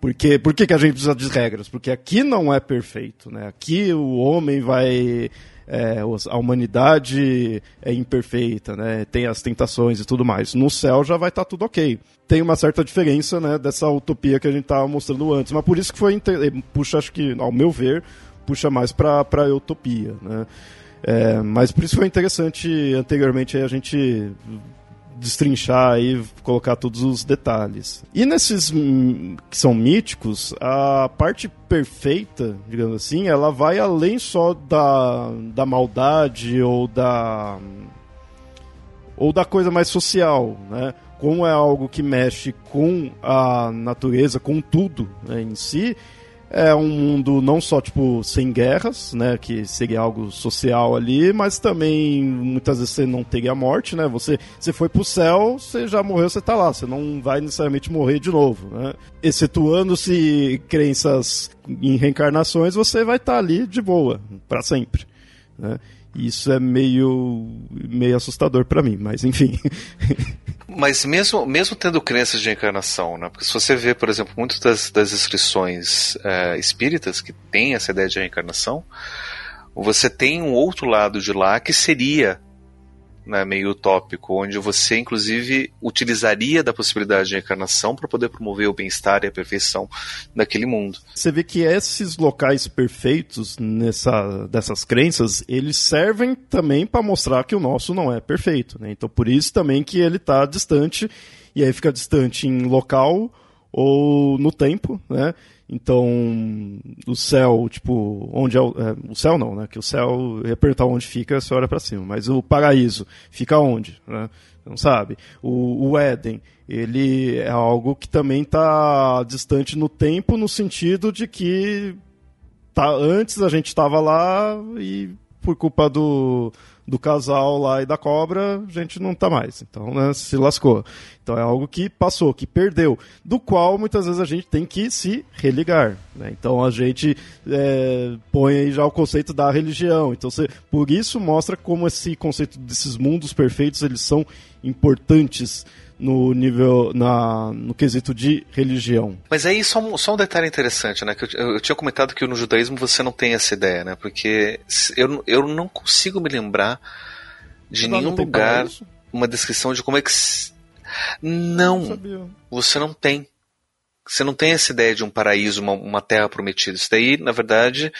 Porque, por que, que a gente precisa de regras? Porque aqui não é perfeito, né? Aqui o homem vai é, a humanidade é imperfeita, né? Tem as tentações e tudo mais. No céu já vai estar tá tudo ok. Tem uma certa diferença, né, dessa utopia que a gente estava mostrando antes. Mas por isso que foi puxa, acho que, ao meu ver, puxa mais para para utopia, né? É, mas por isso foi interessante anteriormente a gente destrinchar e colocar todos os detalhes. E nesses que são míticos, a parte perfeita, digamos assim, ela vai além só da, da maldade ou da ou da coisa mais social, né? Como é algo que mexe com a natureza, com tudo né, em si, é um mundo não só tipo sem guerras, né, que seria algo social ali, mas também muitas vezes você não teria morte, né? Você você foi pro céu, você já morreu, você tá lá, você não vai necessariamente morrer de novo, né? Excetuando-se crenças em reencarnações, você vai estar tá ali de boa para sempre, né? Isso é meio meio assustador para mim, mas enfim. (laughs) Mas mesmo, mesmo tendo crenças de encarnação, né? Porque se você vê, por exemplo, muitas das, das inscrições é, espíritas que tem essa ideia de reencarnação, você tem um outro lado de lá que seria né, meio utópico, onde você inclusive utilizaria da possibilidade de reencarnação para poder promover o bem-estar e a perfeição daquele mundo. Você vê que esses locais perfeitos nessa, dessas crenças, eles servem também para mostrar que o nosso não é perfeito. Né? Então por isso também que ele está distante, e aí fica distante em local ou no tempo, né? Então, o céu, tipo, onde é o, é, o céu não, né? Que o céu, ia perguntar onde fica, você olha para cima. Mas o paraíso fica onde, né? Não sabe. O, o Éden, ele é algo que também está distante no tempo, no sentido de que tá, antes a gente estava lá e por culpa do, do casal lá e da cobra, a gente não tá mais. Então, né, se lascou. Então é algo que passou, que perdeu, do qual muitas vezes a gente tem que se religar. Né? Então a gente é, põe aí já o conceito da religião. Então você, por isso mostra como esse conceito desses mundos perfeitos eles são importantes no nível, na, no quesito de religião. Mas aí só um, só um detalhe interessante, né? Que eu, eu, tinha comentado que no judaísmo você não tem essa ideia, né? Porque eu, eu não consigo me lembrar de nenhum não lugar uma descrição de como é que. Não, não você não tem. Você não tem essa ideia de um paraíso, uma, uma terra prometida. Isso daí, na verdade,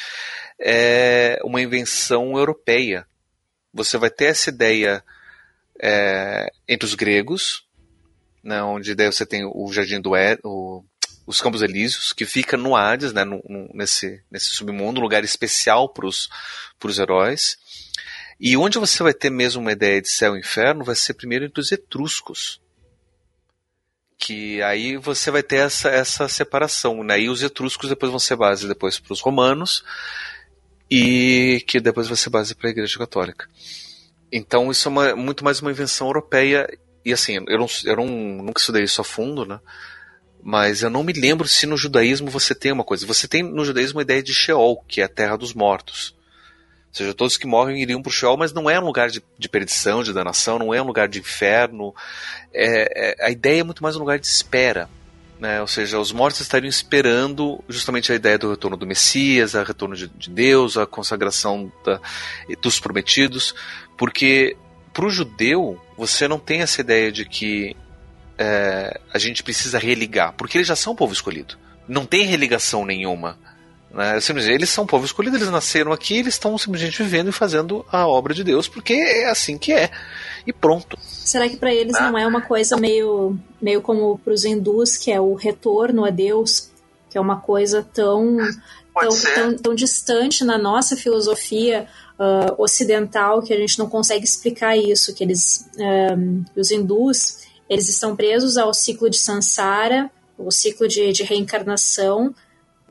é uma invenção europeia. Você vai ter essa ideia é, entre os gregos, né, onde daí você tem o Jardim do Éden, os Campos Elíseos, que fica no Hades, né, no, no, nesse, nesse submundo, um lugar especial para os heróis. E onde você vai ter mesmo uma ideia de céu e inferno vai ser primeiro entre os etruscos. Que aí você vai ter essa, essa separação. Né? E os etruscos depois vão ser base depois para os romanos e que depois vai ser base para a Igreja Católica. Então isso é uma, muito mais uma invenção europeia e assim, eu, não, eu não, nunca estudei isso a fundo, né? Mas eu não me lembro se no judaísmo você tem uma coisa. Você tem no judaísmo a ideia de Sheol, que é a terra dos mortos. Ou seja, todos que morrem iriam para o Sheol, mas não é um lugar de, de, perdição, de danação, não é um lugar de inferno. É, é, a ideia é muito mais um lugar de espera. Né? Ou seja, os mortos estariam esperando justamente a ideia do retorno do Messias, o retorno de, de Deus, a consagração da, dos prometidos, porque para o judeu, você não tem essa ideia de que é, a gente precisa religar, porque eles já são um povo escolhido. Não tem religação nenhuma. Né? Eles são um povo escolhido, eles nasceram aqui, eles estão simplesmente vivendo e fazendo a obra de Deus, porque é assim que é. E pronto. Será que para eles ah. não é uma coisa meio, meio como para os hindus, que é o retorno a Deus, que é uma coisa tão, tão, tão, tão distante na nossa filosofia? Uh, ocidental que a gente não consegue explicar isso, que eles, um, os hindus, eles estão presos ao ciclo de samsara, o ciclo de, de reencarnação,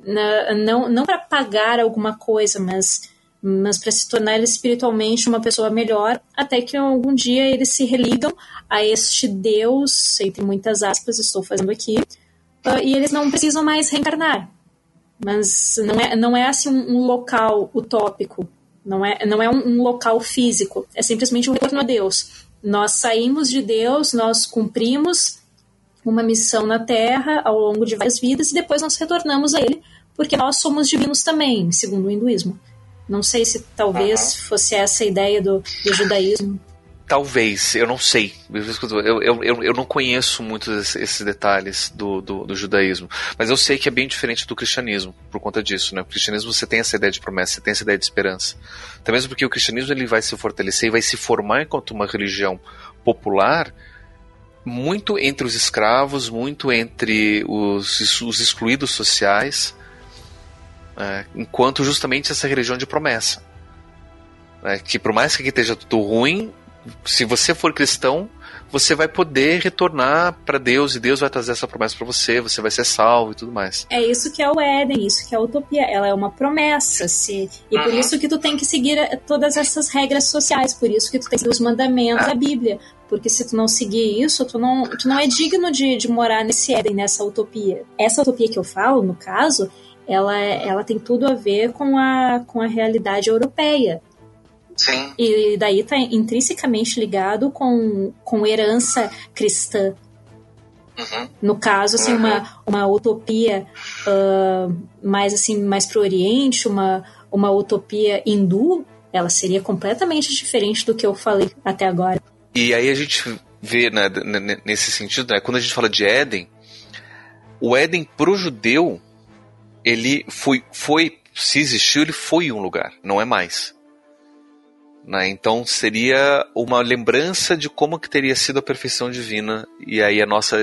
na, não, não para pagar alguma coisa, mas, mas para se tornar espiritualmente uma pessoa melhor, até que algum dia eles se religam a este Deus, entre muitas aspas, estou fazendo aqui, uh, e eles não precisam mais reencarnar. Mas não é, não é assim um local utópico não é, não é um, um local físico, é simplesmente um retorno a Deus. Nós saímos de Deus, nós cumprimos uma missão na Terra ao longo de várias vidas e depois nós retornamos a Ele, porque nós somos divinos também, segundo o hinduísmo. Não sei se talvez fosse essa a ideia do, do judaísmo. Talvez, eu não sei. Eu, eu, eu, eu não conheço muitos esses detalhes do, do, do, judaísmo. Mas eu sei que é bem diferente do cristianismo, por conta disso. Né? O cristianismo você tem essa ideia de promessa, você tem essa ideia de esperança. Até mesmo porque o cristianismo ele vai se fortalecer e vai se formar enquanto uma religião popular muito entre os escravos, muito entre os, os excluídos sociais, é, enquanto justamente essa religião de promessa. É, que por mais que aqui esteja tudo ruim, se você for cristão, você vai poder retornar para Deus e Deus vai trazer essa promessa para você, você vai ser salvo e tudo mais. É isso que é o Éden, isso que é a utopia. Ela é uma promessa, se e uhum. por isso que tu tem que seguir eh, todas essas regras sociais, por isso que tu tem que seguir os mandamentos da Bíblia, porque se tu não seguir isso, tu não, tu não é digno de, de morar nesse Éden, nessa utopia. Essa utopia que eu falo, no caso, ela, é, ela tem tudo a ver com a, com a realidade europeia. Sim. E daí está intrinsecamente ligado com, com herança cristã. Uhum. No caso, assim, uhum. uma, uma utopia uh, mais assim mais para o Oriente, uma, uma utopia hindu, ela seria completamente diferente do que eu falei até agora. E aí a gente vê né, nesse sentido, né, quando a gente fala de Éden, o Éden pro judeu, ele foi, foi, se existiu, ele foi um lugar, não é mais. Né? Então seria uma lembrança de como que teria sido a perfeição divina e aí a nossa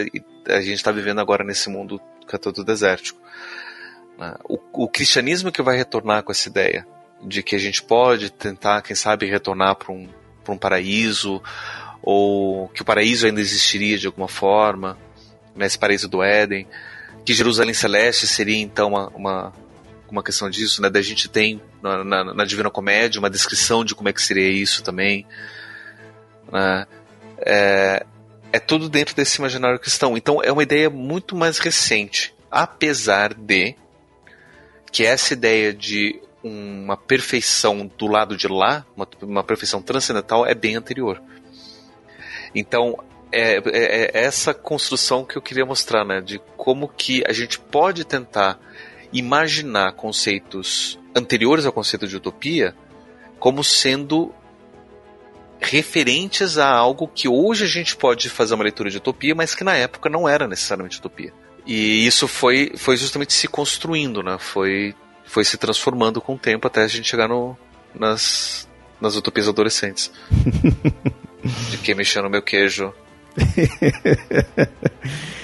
a gente está vivendo agora nesse mundo que é todo desértico. Né? O, o, cristianismo que vai retornar com essa ideia de que a gente pode tentar, quem sabe, retornar para um, um paraíso ou que o paraíso ainda existiria de alguma forma, nesse né? paraíso do Éden, que Jerusalém Celeste seria então uma, uma uma questão disso, né? Da gente tem na, na, na, Divina Comédia uma descrição de como é que seria isso também. Né? É, é tudo dentro desse imaginário cristão. Então é uma ideia muito mais recente, apesar de que essa ideia de uma perfeição do lado de lá, uma, uma perfeição transcendental, é bem anterior. Então, é, é, é, essa construção que eu queria mostrar, né? De como que a gente pode tentar imaginar conceitos anteriores ao conceito de utopia como sendo referentes a algo que hoje a gente pode fazer uma leitura de utopia, mas que na época não era necessariamente utopia. E isso foi, foi justamente se construindo, né? Foi, foi se transformando com o tempo até a gente chegar no, nas, nas utopias adolescentes. (laughs) de que mexendo no meu queijo. (laughs)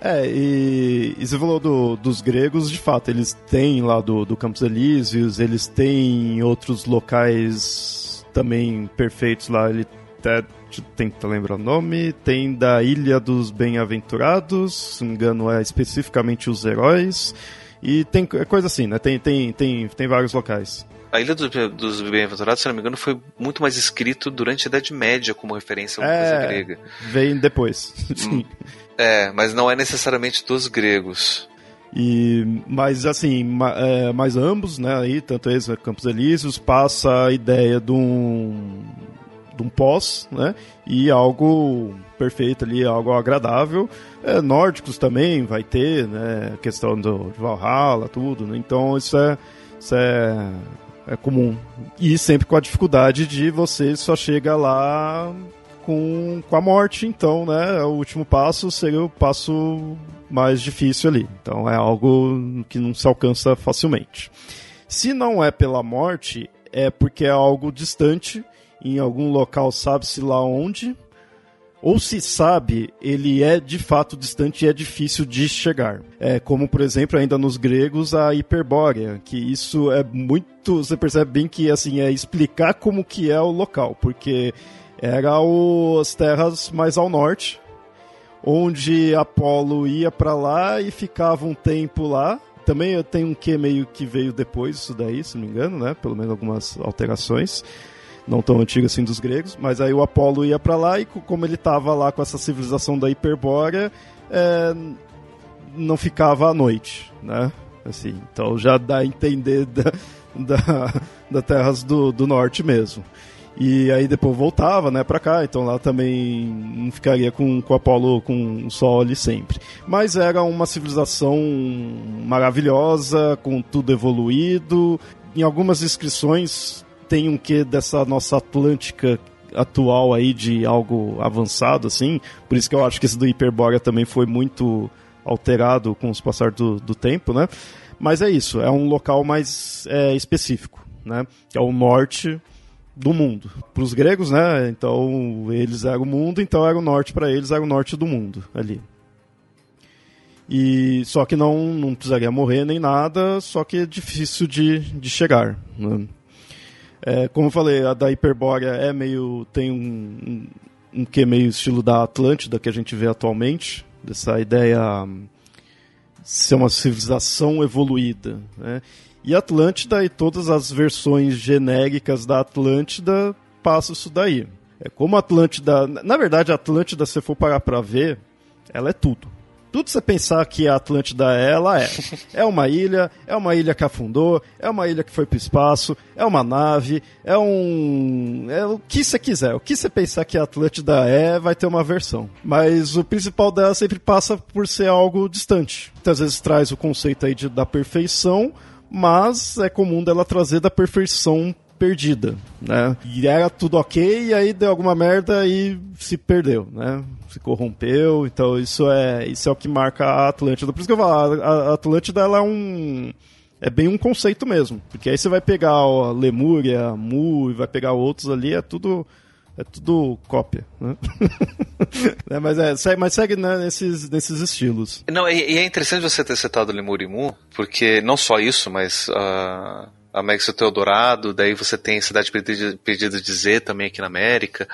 É, e, e você falou do, dos gregos, de fato, eles têm lá do, do Campos Elíseos, eles têm outros locais também perfeitos lá, ele até tenta lembrar o nome, tem da Ilha dos Bem-Aventurados, se não me engano é especificamente os heróis, e tem é coisa assim, né, tem, tem, tem, tem vários locais. A Ilha dos, dos Bem-Aventurados, se não me engano, foi muito mais escrito durante a Idade Média como referência a uma é, coisa grega. Vem depois. (laughs) Sim. É, mas não é necessariamente dos gregos. E, mas assim, ma, é, mas ambos, né, aí, tanto esse Campos Elíseos, passa a ideia de um, de um pós, né, e algo perfeito ali, algo agradável. É, nórdicos também vai ter, né, questão do Valhalla, tudo, né, então isso é, isso é, é comum. E sempre com a dificuldade de você só chega lá com, com a morte, então, né? O último passo seria o passo mais difícil ali. Então é algo que não se alcança facilmente. Se não é pela morte, é porque é algo distante, em algum local, sabe-se lá onde, ou se sabe, ele é de fato distante e é difícil de chegar. É como, por exemplo, ainda nos gregos, a hiperbórea, que isso é muito, você percebe bem que assim é explicar como que é o local, porque era as terras mais ao norte, onde Apolo ia para lá e ficava um tempo lá. Também tem um que meio que veio depois isso daí, se não me engano, né? Pelo menos algumas alterações, não tão antigas assim dos gregos. Mas aí o Apolo ia para lá e como ele estava lá com essa civilização da Hiperbórea, é, não ficava à noite, né? Assim, então já dá a entender (laughs) da, da, da terras do, do norte mesmo. E aí depois voltava, né, pra cá, então lá também não ficaria com, com Apolo com o Sol ali sempre. Mas era uma civilização maravilhosa, com tudo evoluído. Em algumas inscrições tem um quê dessa nossa Atlântica atual aí de algo avançado, assim. Por isso que eu acho que esse do Hiperbórea também foi muito alterado com os passar do, do tempo, né? Mas é isso, é um local mais é, específico, né? É o norte do mundo. Para os gregos, né? Então eles eram o mundo, então era o norte para eles, era o norte do mundo ali. E só que não, não precisaria morrer nem nada, só que é difícil de, de chegar. Né? É, como eu falei, a da Hiperbórea é meio. tem um, um, um que meio estilo da Atlântida que a gente vê atualmente, dessa ideia de ser uma civilização evoluída. Né? E Atlântida e todas as versões genéricas da Atlântida passam isso daí. É como Atlântida. Na verdade, a Atlântida, se for parar pra ver, ela é tudo. Tudo você pensar que a Atlântida é, ela é. (laughs) É uma ilha, é uma ilha que afundou, é uma ilha que foi pro espaço, é uma nave, é um. É o que você quiser. O que você pensar que a Atlântida é, vai ter uma versão. Mas o principal dela sempre passa por ser algo distante. Muitas vezes traz o conceito aí de, da perfeição, mas é comum dela trazer da perfeição perdida, né? E era tudo ok, e aí deu alguma merda e se perdeu, né? Se corrompeu, então isso é, isso é o que marca a Atlântida. Por isso que eu falo, a, Atlântida ela é um é bem um conceito mesmo. Porque aí você vai pegar a Lemúria, Mu, e vai pegar outros ali, é tudo. É tudo cópia, né? (laughs) é, mas, é, segue, mas segue né, nesses, nesses estilos. Não, e, e, é interessante você ter citado Lemúria e Mu, porque não só isso, mas uh, a México Teodorado, daí você tem Cidade Perdida de Z também aqui na América.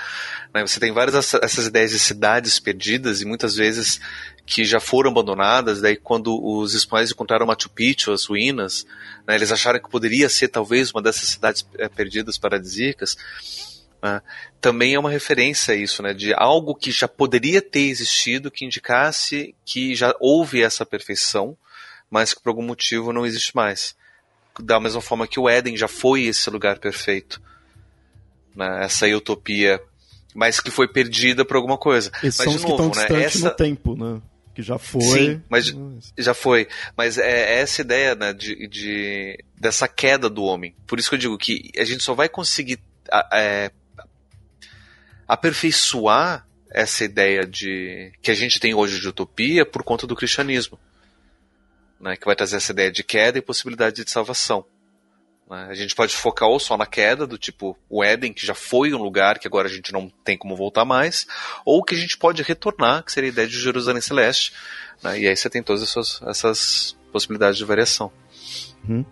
Né? Você tem várias essas ideias de cidades perdidas e muitas vezes que já foram abandonadas. Daí, quando os espanhóis encontraram Machu Picchu, as ruínas, né, eles acharam que poderia ser talvez uma dessas cidades eh, perdidas paradisíacas. Né? Também é uma referência a isso, né, de algo que já poderia ter existido, que indicasse que já houve essa perfeição, mas que por algum motivo não existe mais. Da mesma forma que o Éden já foi esse lugar perfeito. Né, essa utopia mas que foi perdida por alguma coisa. Esses mas, de novo, né? Essa... no tempo, né? que já foi. Sim, mas já foi. Mas é, é essa ideia né, de, de, dessa queda do homem. Por isso que eu digo que a gente só vai conseguir é, aperfeiçoar essa ideia de que a gente tem hoje de utopia por conta do cristianismo, né, que vai trazer essa ideia de queda e possibilidade de salvação. Né? A gente pode focar ou só na queda, do tipo o Éden, que já foi um lugar que agora a gente não tem como voltar mais, ou que a gente pode retornar, que seria a ideia de Jerusalém Celeste. Né? E aí você tem todas essas, essas possibilidades de variação. Uhum.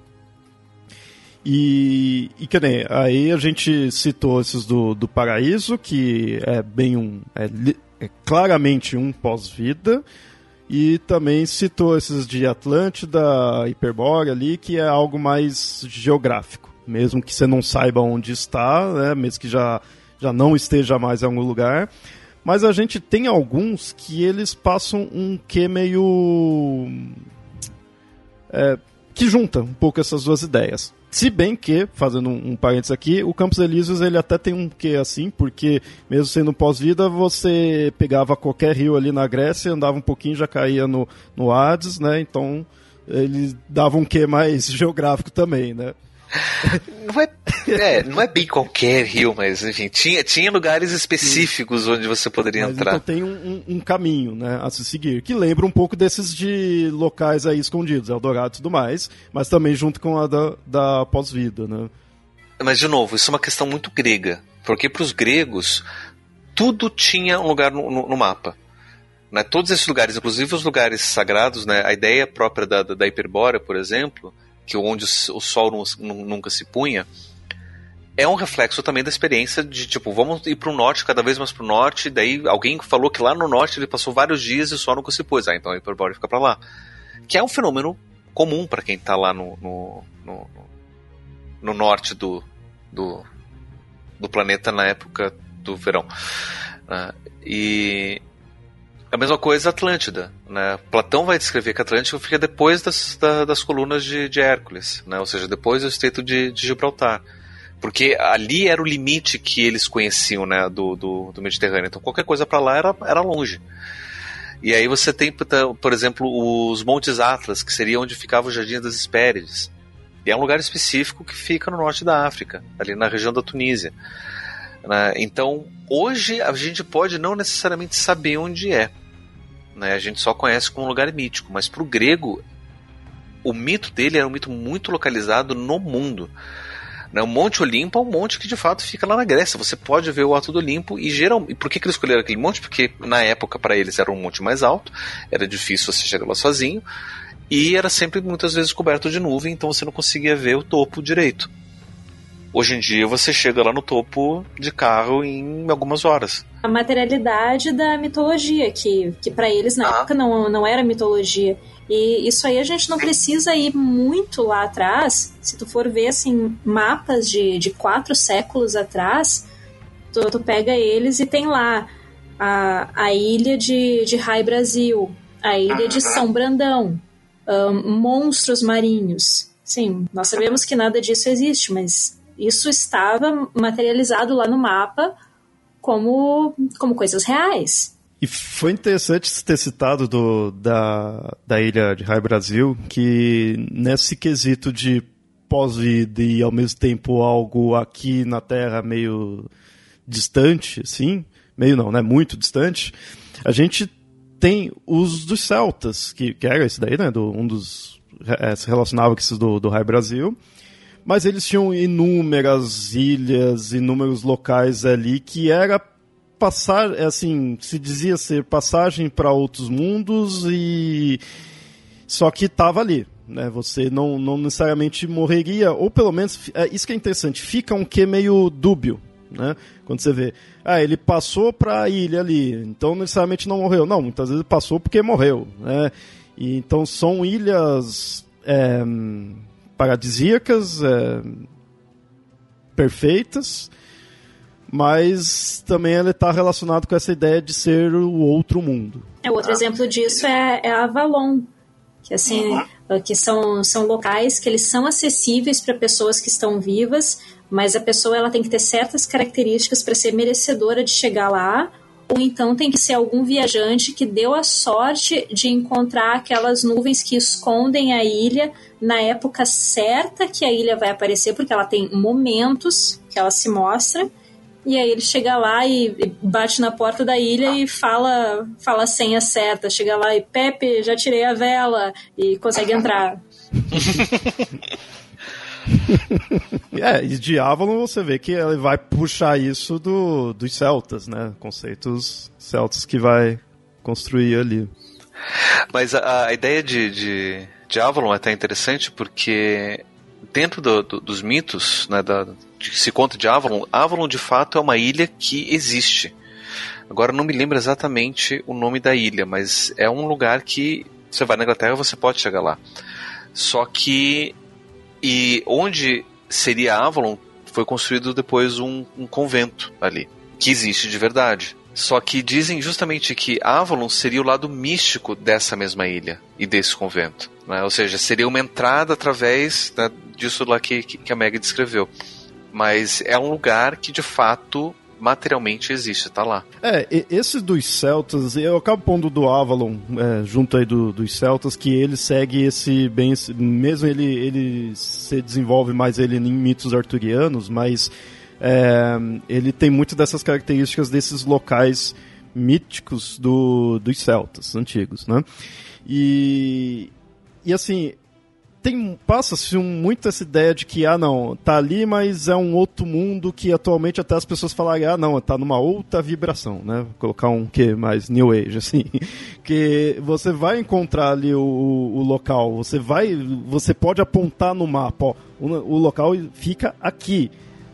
E, e que nem, aí a gente citou esses do, do paraíso, que é bem um. É, é claramente um pós-vida. E também citou esses de Atlântida, Hiperbórea ali, que é algo mais geográfico. Mesmo que você não saiba onde está, né? mesmo que já, já não esteja mais em algum lugar. Mas a gente tem alguns que eles passam um que meio. É, que junta um pouco essas duas ideias. Se bem que, fazendo um, um parênteses aqui, o Campos Elíseos ele até tem um quê assim, porque mesmo sendo pós-vida, você pegava qualquer rio ali na Grécia, andava um pouquinho já caía no, no Hades, né? Então ele dava um quê mais (laughs) geográfico também, né? Não é, é, não é bem qualquer rio, mas enfim, tinha, tinha lugares específicos Sim. onde você poderia mas entrar. Então tem um, um, um, caminho né, a se seguir, que lembra um pouco desses de locais aí escondidos, Eldorado e tudo mais, mas também junto com a da, da pós-vida. Né? Mas, de novo, isso é uma questão muito grega, porque para os gregos tudo tinha um lugar no, no, no mapa. Né? Todos esses lugares, inclusive os lugares sagrados, né? a ideia própria da, da, da Hiperbórea, por exemplo, que onde o sol nunca se punha, é um reflexo também da experiência de tipo, vamos ir para o norte, cada vez mais para o norte, daí alguém falou que lá no norte ele passou vários dias e o sol nunca se pôs, ah, então a hiperbórea fica para lá. Que é um fenômeno comum para quem está lá no, no, no, no, norte do, do, do planeta na época do verão. Uh, e a mesma coisa Atlântida. Né? Platão vai descrever que Atlântida fica depois das, da, das colunas de, de Hércules, né? ou seja, depois do estreito de, de, Gibraltar. Porque ali era o limite que eles conheciam né, do, do, do Mediterrâneo. Então qualquer coisa para lá era, era longe. E aí você tem, por exemplo, os Montes Atlas, que seria onde ficava o Jardim das Hespérides. E é um lugar específico que fica no norte da África, ali na região da Tunísia. Né? Então, hoje a gente pode não necessariamente saber onde é, né? A gente só conhece como um lugar mítico, mas para o grego, o mito dele era um mito muito localizado no mundo. Né? O Monte Olimpo é um monte que de fato fica lá na Grécia. Você pode ver o Alto do Olimpo e geral. E por que, que eles escolheram aquele monte? Porque na época para eles era um monte mais alto, era difícil você chegar lá sozinho e era sempre muitas vezes coberto de nuvem, então você não conseguia ver o topo direito. Hoje em dia você chega lá no topo de carro em algumas horas. A materialidade da mitologia, que, que para eles na ah. época não, não era mitologia. E isso aí a gente não precisa ir muito lá atrás. Se tu for ver assim, mapas de, de quatro séculos atrás, tu, tu pega eles e tem lá a, a ilha de, de Rai Brasil, a ilha de São Brandão, um, monstros marinhos. Sim, nós sabemos que nada disso existe, mas isso estava materializado lá no mapa como, como coisas reais. E foi interessante ter citado do, da, da ilha de Rai Brasil, que nesse quesito de pós-vida e ao mesmo tempo algo aqui na Terra meio distante, assim, meio não, né, muito distante, a gente tem os dos celtas, que, que era esse daí, né, do, um dos, é, se relacionava com esses do, do Raio Brasil, mas eles tinham inúmeras ilhas, inúmeros locais ali que era passar, é assim, se dizia ser passagem para outros mundos e só que estava ali, né? Você não, não necessariamente morreria, ou pelo menos, é, isso que é interessante, fica um que meio dúbio, né? Quando você vê, ah, ele passou para a ilha ali, então necessariamente não morreu. Não, muitas vezes passou porque morreu, né? E, então são ilhas é, paradisíacas, é, perfeitas, mas também ele está relacionado com essa ideia de ser o outro mundo. É, outro exemplo disso é, é Avalon, que assim, uhum. que são, são locais que eles são acessíveis para pessoas que estão vivas, mas a pessoa ela tem que ter certas características para ser merecedora de chegar lá, ou então tem que ser algum viajante que deu a sorte de encontrar aquelas nuvens que escondem a ilha na época certa que a ilha vai aparecer, porque ela tem momentos que ela se mostra. E aí ele chega lá e bate na porta da ilha e fala, fala a senha certa. Chega lá e Pepe, já tirei a vela e consegue entrar. (laughs) (laughs) é, e de Avalon você vê que ele vai puxar isso do, dos celtas, né? Conceitos celtas que vai construir ali. Mas a, a ideia de, de, de, Avalon é até interessante porque dentro do, do, dos mitos, né, da, que se conta de Avalon, Avalon de fato é uma ilha que existe. Agora não me lembro exatamente o nome da ilha, mas é um lugar que você vai na Inglaterra você pode chegar lá. Só que e onde seria Avalon foi construído depois um, um convento ali, que existe de verdade. Só que dizem justamente que Avalon seria o lado místico dessa mesma ilha e desse convento. Né? Ou seja, seria uma entrada através né, disso lá que, que a Meg descreveu. Mas é um lugar que de fato materialmente existe, tá lá. É, esse dos Celtas, eu acabo pondo do Avalon é, junto aí do, dos Celtas, que ele segue esse bem, mesmo ele, ele se desenvolve mais ele em mitos arturianos, mas é, ele tem muito dessas características desses locais míticos do, dos celtas antigos, né? E, e assim, tem passa-se muito essa ideia de que ah não tá ali mas é um outro mundo que atualmente até as pessoas falarem ah não tá numa outra vibração né? Vou colocar um que mais new age assim. (laughs) Que você vai encontrar ali o, o local você vai você pode apontar no mapa ó, o, o local fica aqui.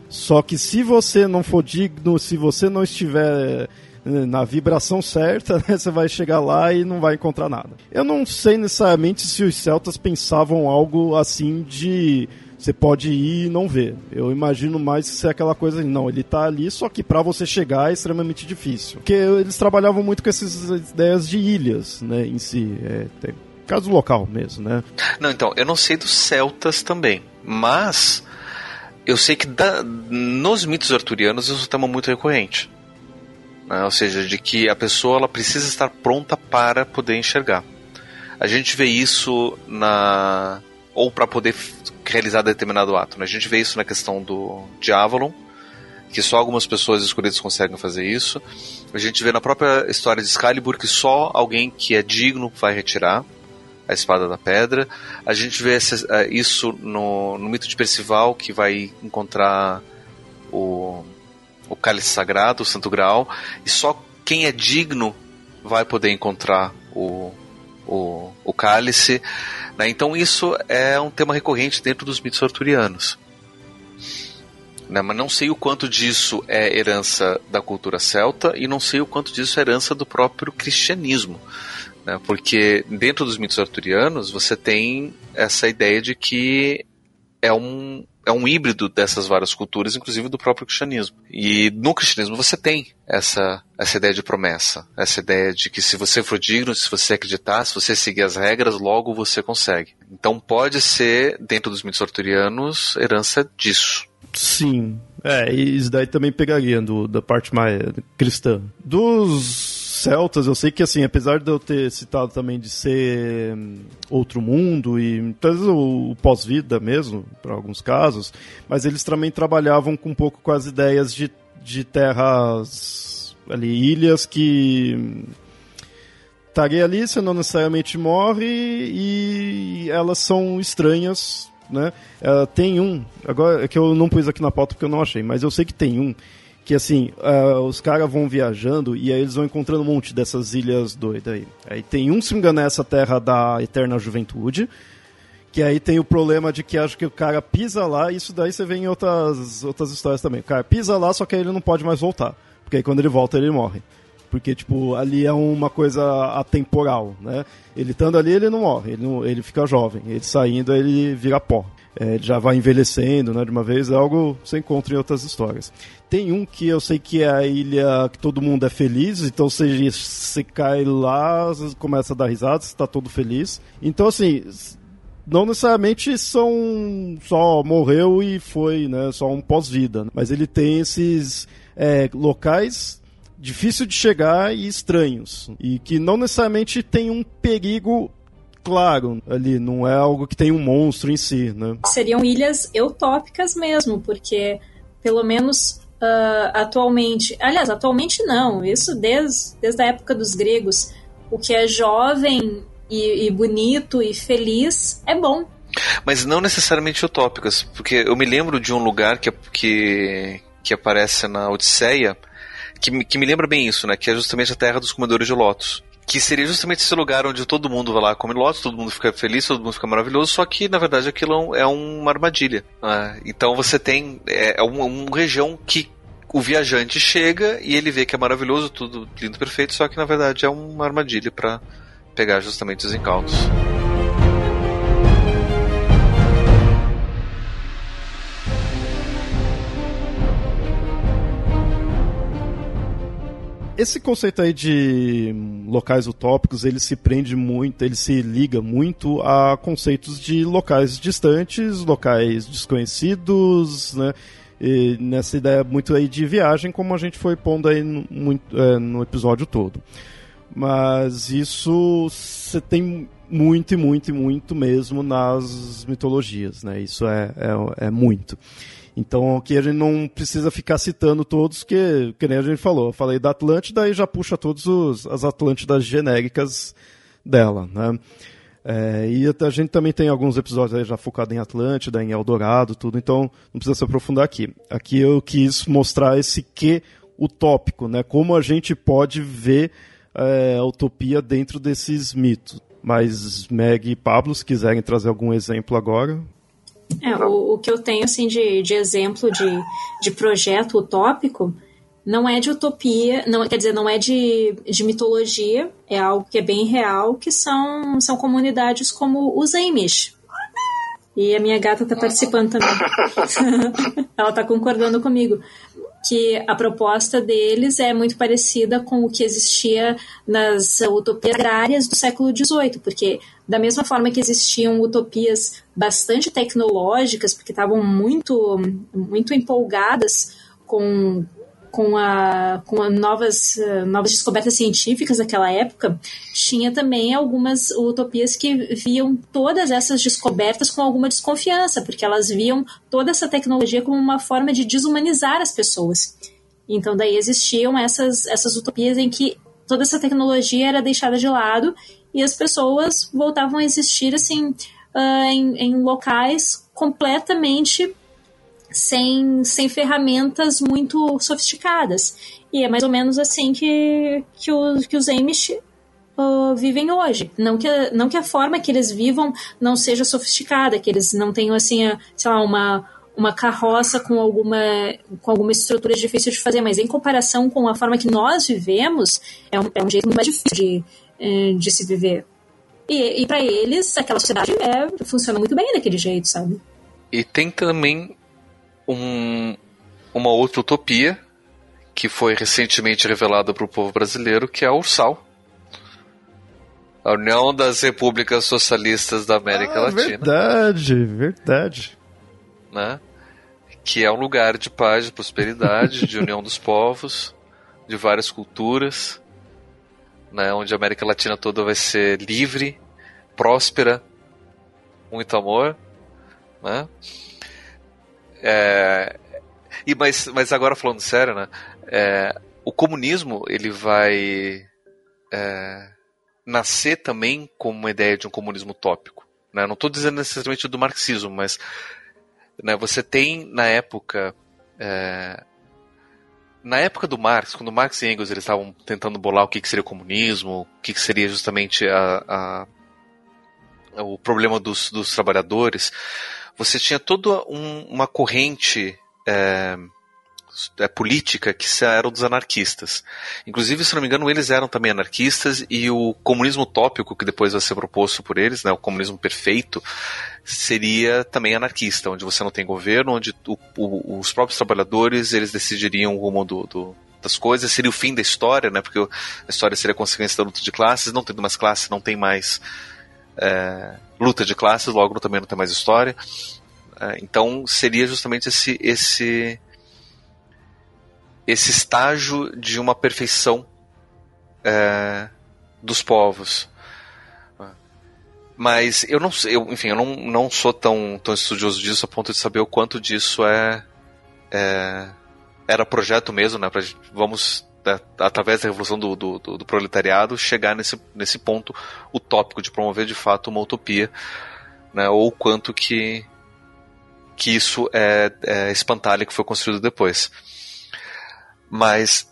Só que se você não for digno se você não estiver na vibração certa, (laughs) né, você vai chegar lá e não vai encontrar nada. Eu não sei necessariamente se os celtas pensavam algo assim de você pode ir e não ver. Eu imagino mais se é aquela coisa, não, ele está ali, só que para você chegar é extremamente difícil. Porque eles trabalhavam muito com essas ideias de ilhas, né, em si. É, tem caso local mesmo, né? Não, então, eu não sei dos celtas também, mas eu sei que da, nos mitos arturianos isso é um tema muito recorrente né? ou seja, de que a pessoa ela precisa estar pronta para poder enxergar. A gente vê isso na ou para poder realizar determinado ato. Né? A gente vê isso na questão do Avalon, que só algumas pessoas escolhidas conseguem fazer isso. A gente vê na própria história de Excalibur que só alguém que é digno vai retirar a espada da pedra. A gente vê eh, isso no, no mito de Percival, que vai encontrar o o cálice sagrado, o santo grau, e só quem é digno vai poder encontrar o, o, o cálice. Né? Então isso é um tema recorrente dentro dos mitos arturianos. Né? Mas não sei o quanto disso é herança da cultura celta e não sei o quanto disso é herança do próprio cristianismo. Né? Porque dentro dos mitos arturianos você tem essa ideia de que é um, é um híbrido dessas várias culturas, inclusive do próprio cristianismo. E no cristianismo você tem essa, essa ideia de promessa, essa ideia de que se você for digno, se você acreditar, se você seguir as regras, logo você consegue. Então pode ser, dentro dos mitos arturianos, herança disso. Sim. É, e isso daí também pegaria do, da parte mais cristã. Dos celtas, eu sei que assim, apesar de eu ter citado também de ser hum, outro mundo e talvez o, o pós-vida mesmo, para alguns casos, mas eles também trabalhavam com um pouco com as ideias de, de terras ali, ilhas que estaria ali, você não necessariamente morre e elas são estranhas, né? Uh, tem um, agora é que eu não pus aqui na pauta porque eu não achei, mas eu sei que tem um que assim, uh, os caras vão viajando e aí eles vão encontrando um monte dessas ilhas doidas aí. Aí tem um, se me engano, é essa terra da eterna juventude, que aí tem o problema de que acho que o cara pisa lá, e isso daí você vê em outras, outras histórias também. O cara pisa lá, só que aí ele não pode mais voltar. Porque aí quando ele volta, ele morre. Porque, tipo, ali é uma coisa atemporal, né? Ele estando ali, ele não morre, ele, não, ele fica jovem. Ele saindo, ele vira pó. É, ele já vai envelhecendo, né, de uma vez, é algo que você encontra em outras histórias. Tem um que eu sei que é a ilha que todo mundo é feliz, então você, você cai lá, começa a dar risada, você está todo feliz. Então, assim, não necessariamente são só morreu e foi, né, só um pós-vida, mas ele tem esses é, locais difícil de chegar e estranhos. E que não necessariamente tem um perigo claro ali, não é algo que tem um monstro em si, né? Seriam ilhas eutópicas mesmo, porque pelo menos uh, atualmente, aliás, atualmente não, isso desde, desde a época dos gregos, o que é jovem e, e bonito e feliz é bom. Mas não necessariamente utópicas, porque eu me lembro de um lugar que, que, que aparece na Odisseia, que, que me lembra bem isso, né? Que é justamente a terra dos comedores de lotos que seria justamente esse lugar onde todo mundo vai lá comer lotos, todo mundo fica feliz, todo mundo fica maravilhoso, só que na verdade aquilo é uma armadilha. Né? Então você tem é, é uma, uma região que o viajante chega e ele vê que é maravilhoso, tudo lindo, perfeito, só que na verdade é uma armadilha para pegar justamente os incautos. Esse conceito aí de locais utópicos, ele se prende muito, ele se liga muito a conceitos de locais distantes, locais desconhecidos, né? E nessa ideia muito aí de viagem, como a gente foi pondo aí no, muito, é, no episódio todo. Mas isso você tem muito e muito e muito mesmo nas mitologias, né? Isso é, é, é muito. Então aqui a gente não precisa ficar citando todos, que, que nem a gente falou. Eu falei da Atlântida e já puxa todas as Atlântidas genéricas dela, né? É, e a gente também tem alguns episódios aí já focados em Atlântida, em Eldorado, tudo, então não precisa se aprofundar aqui. Aqui eu quis mostrar esse que utópico, né? Como a gente pode ver é, a utopia dentro desses mitos. Mas Meg e Pablo, se quiserem trazer algum exemplo agora, é, o, o que eu tenho assim de, de exemplo de, de projeto utópico não é de utopia, não quer dizer, não é de, de mitologia, é algo que é bem real, que são, são comunidades como os Amish. E a minha gata está participando também. (laughs) (laughs) Ela está concordando comigo que a proposta deles é muito parecida com o que existia nas utopias agrárias do século XVIII, porque da mesma forma que existiam utopias bastante tecnológicas, porque estavam muito, muito empolgadas com com, a, com a novas, uh, novas descobertas científicas daquela época, tinha também algumas utopias que viam todas essas descobertas com alguma desconfiança, porque elas viam toda essa tecnologia como uma forma de desumanizar as pessoas. Então, daí existiam essas, essas utopias em que toda essa tecnologia era deixada de lado e as pessoas voltavam a existir assim uh, em, em locais completamente sem, sem ferramentas muito sofisticadas. E é mais ou menos assim que, que, os, que os Amish uh, vivem hoje. Não que, não que a forma que eles vivam não seja sofisticada, que eles não tenham, assim, a, sei lá, uma, uma carroça com alguma, com alguma estrutura difícil de fazer, mas em comparação com a forma que nós vivemos, é um, é um jeito muito mais difícil de, eh, de se viver. E, e para eles, aquela sociedade é, funciona muito bem daquele jeito, sabe? E tem também um, uma outra utopia que foi recentemente revelada para o povo brasileiro, que é a Ursal. A União das Repúblicas Socialistas da América ah, Latina. Verdade, verdade. Né? Que é um lugar de paz, de prosperidade, de (laughs) união dos povos, de várias culturas. né, onde a América Latina toda vai ser livre, próspera, muito amor, né? É, e mas, mas agora falando sério, né? É, o comunismo ele vai é, nascer também como uma ideia de um comunismo utópico. Né? Não estou dizendo necessariamente do marxismo, mas né, você tem na época é, na época do Marx, quando Marx e Engels eles estavam tentando bolar o que, que seria o comunismo, o que, que seria justamente a, a o problema dos, dos trabalhadores, você tinha toda um, uma corrente é, é, política que eram dos anarquistas. Inclusive, se não me engano, eles eram também anarquistas e o comunismo utópico que depois vai ser proposto por eles, né, o comunismo perfeito, seria também anarquista, onde você não tem governo, onde o, o, os próprios trabalhadores eles decidiriam o rumo do, do, das coisas, seria o fim da história, né, porque a história seria a consequência da luta de classes, não tendo mais classes, não tem mais é, luta de classes, logo também não tem mais história. É, então seria justamente esse, esse esse estágio de uma perfeição é, dos povos. Mas eu não sei, enfim, eu não, não sou tão, tão estudioso disso a ponto de saber o quanto disso é, é era projeto mesmo, né? Pra, vamos né, através da revolução do, do, do, proletariado chegar nesse, nesse ponto utópico de promover de fato uma utopia, né? Ou quanto que que isso é, é espantalho que foi construído depois. Mas.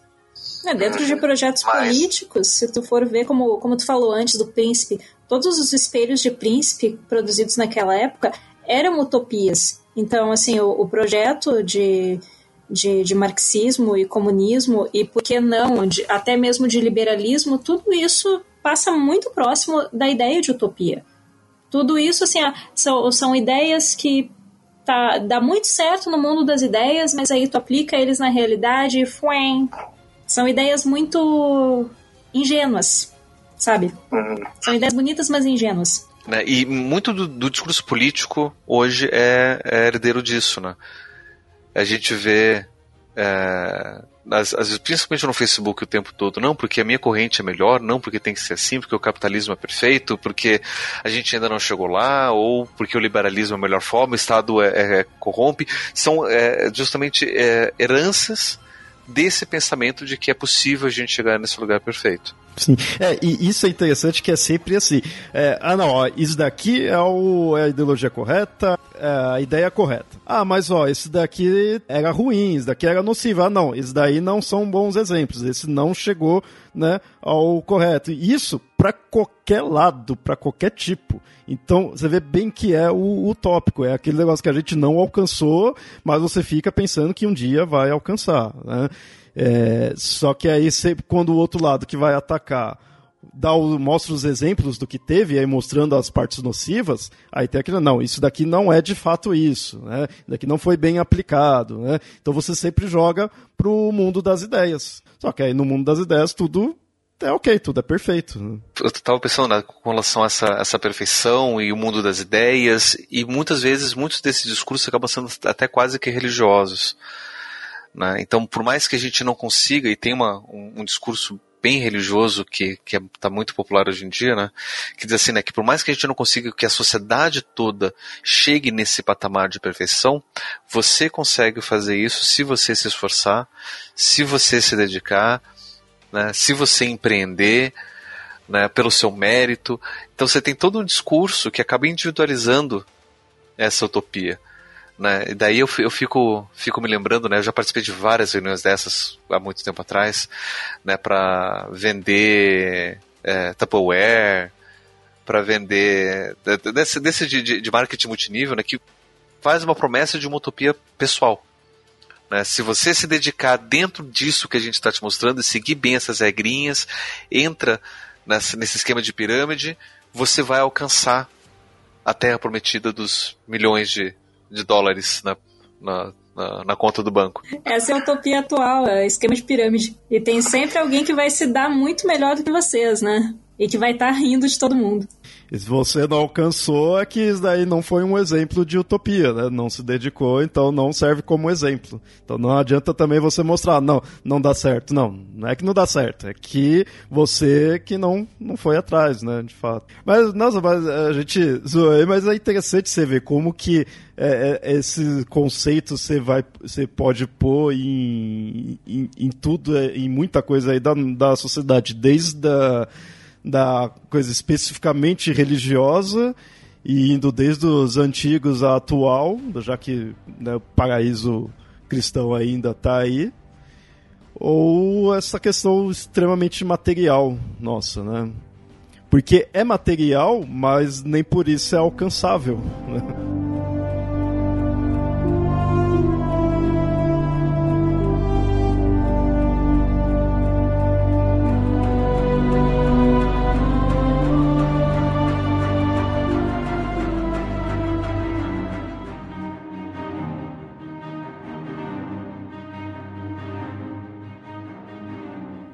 É, dentro de projetos mas... políticos, se tu for ver, como, como tu falou antes do príncipe, todos os espelhos de príncipe produzidos naquela época eram utopias. Então, assim, o, o projeto de, de, de, marxismo e comunismo, e por que não, de, até mesmo de liberalismo, tudo isso passa muito próximo da ideia de utopia. Tudo isso, assim, são, são ideias que tá, dá muito certo no mundo das ideias, mas aí tu aplica eles na realidade e fuem. São ideias muito ingênuas, sabe? Uhum. São ideias bonitas, mas ingênuas. Né? E muito do, do, discurso político hoje é, é, herdeiro disso, né? A gente vê é, às, vezes, principalmente no Facebook o tempo todo, não porque a minha corrente é melhor, não porque tem que ser assim, porque o capitalismo é perfeito, porque a gente ainda não chegou lá, ou porque o liberalismo é a melhor forma, o Estado é, é, é corrompe. São é, justamente é, heranças desse pensamento de que é possível a gente chegar nesse lugar perfeito. Sim, é, e isso é interessante que é sempre assim. É, ah, não, ó, isso daqui é, o, é a ideologia correta, é a ideia correta. Ah, mas ó, esse daqui era ruim, esse daqui era nocivo. Ah, não, esses daí não são bons exemplos. Esse não chegou né, ao correto. E isso para qualquer lado, para qualquer tipo. Então, você vê bem que é o, o tópico, é aquele negócio que a gente não alcançou, mas você fica pensando que um dia vai alcançar. Né? É, só que aí, sempre, quando o outro lado que vai atacar dá o, mostra os exemplos do que teve, aí mostrando as partes nocivas, aí tem aquilo, não, isso daqui não é de fato isso, né? Daqui não foi bem aplicado, né? Então você sempre joga pro mundo das ideias. Só que aí no mundo das ideias tudo é ok, tudo é perfeito. Eu estava pensando né, com relação a essa, essa perfeição e o mundo das ideias, e muitas vezes muitos desses discursos acabam sendo até quase que religiosos. Né? Então, por mais que a gente não consiga, e tem uma, um, um discurso bem religioso que que está é, muito popular hoje em dia, né? Que diz assim, né? Que por mais que a gente não consiga que a sociedade toda chegue nesse patamar de perfeição, você consegue fazer isso se você se esforçar, se você se dedicar, né? Se você empreender, né? Pelo seu mérito. Então você tem todo um discurso que acaba individualizando essa utopia. Né? E daí eu, eu fico, fico me lembrando, né? Eu já participei de várias reuniões dessas há muito tempo atrás, né? Para vender é, Tupperware, para vender desse, desse de, de marketing multinível, né? Que faz uma promessa de uma utopia pessoal. Né? Se você se dedicar dentro disso que a gente está te mostrando e seguir bem essas regrinhas, entra nessa, nesse esquema de pirâmide, você vai alcançar a terra prometida dos milhões de, de dólares na, na, na, na, conta do banco. Essa é a utopia atual, é esquema de pirâmide. E tem sempre alguém que vai se dar muito melhor do que vocês, né? e que vai estar tá rindo de todo mundo. Se você não alcançou, é que isso daí não foi um exemplo de utopia, né? Não se dedicou, então não serve como exemplo. Então não adianta também você mostrar, não, não dá certo. Não, não é que não dá certo, é que você que não, não foi atrás, né? De fato. Mas, nossa, mas a gente zoou mas é interessante você ver como que é, é, esse conceito você vai você pode pôr em, em, em tudo, em muita coisa aí da, da sociedade, desde a da coisa especificamente religiosa e indo desde os antigos à atual, já que né, o paraíso cristão ainda está aí, ou essa questão extremamente material nossa, né? Porque é material, mas nem por isso é alcançável. Né?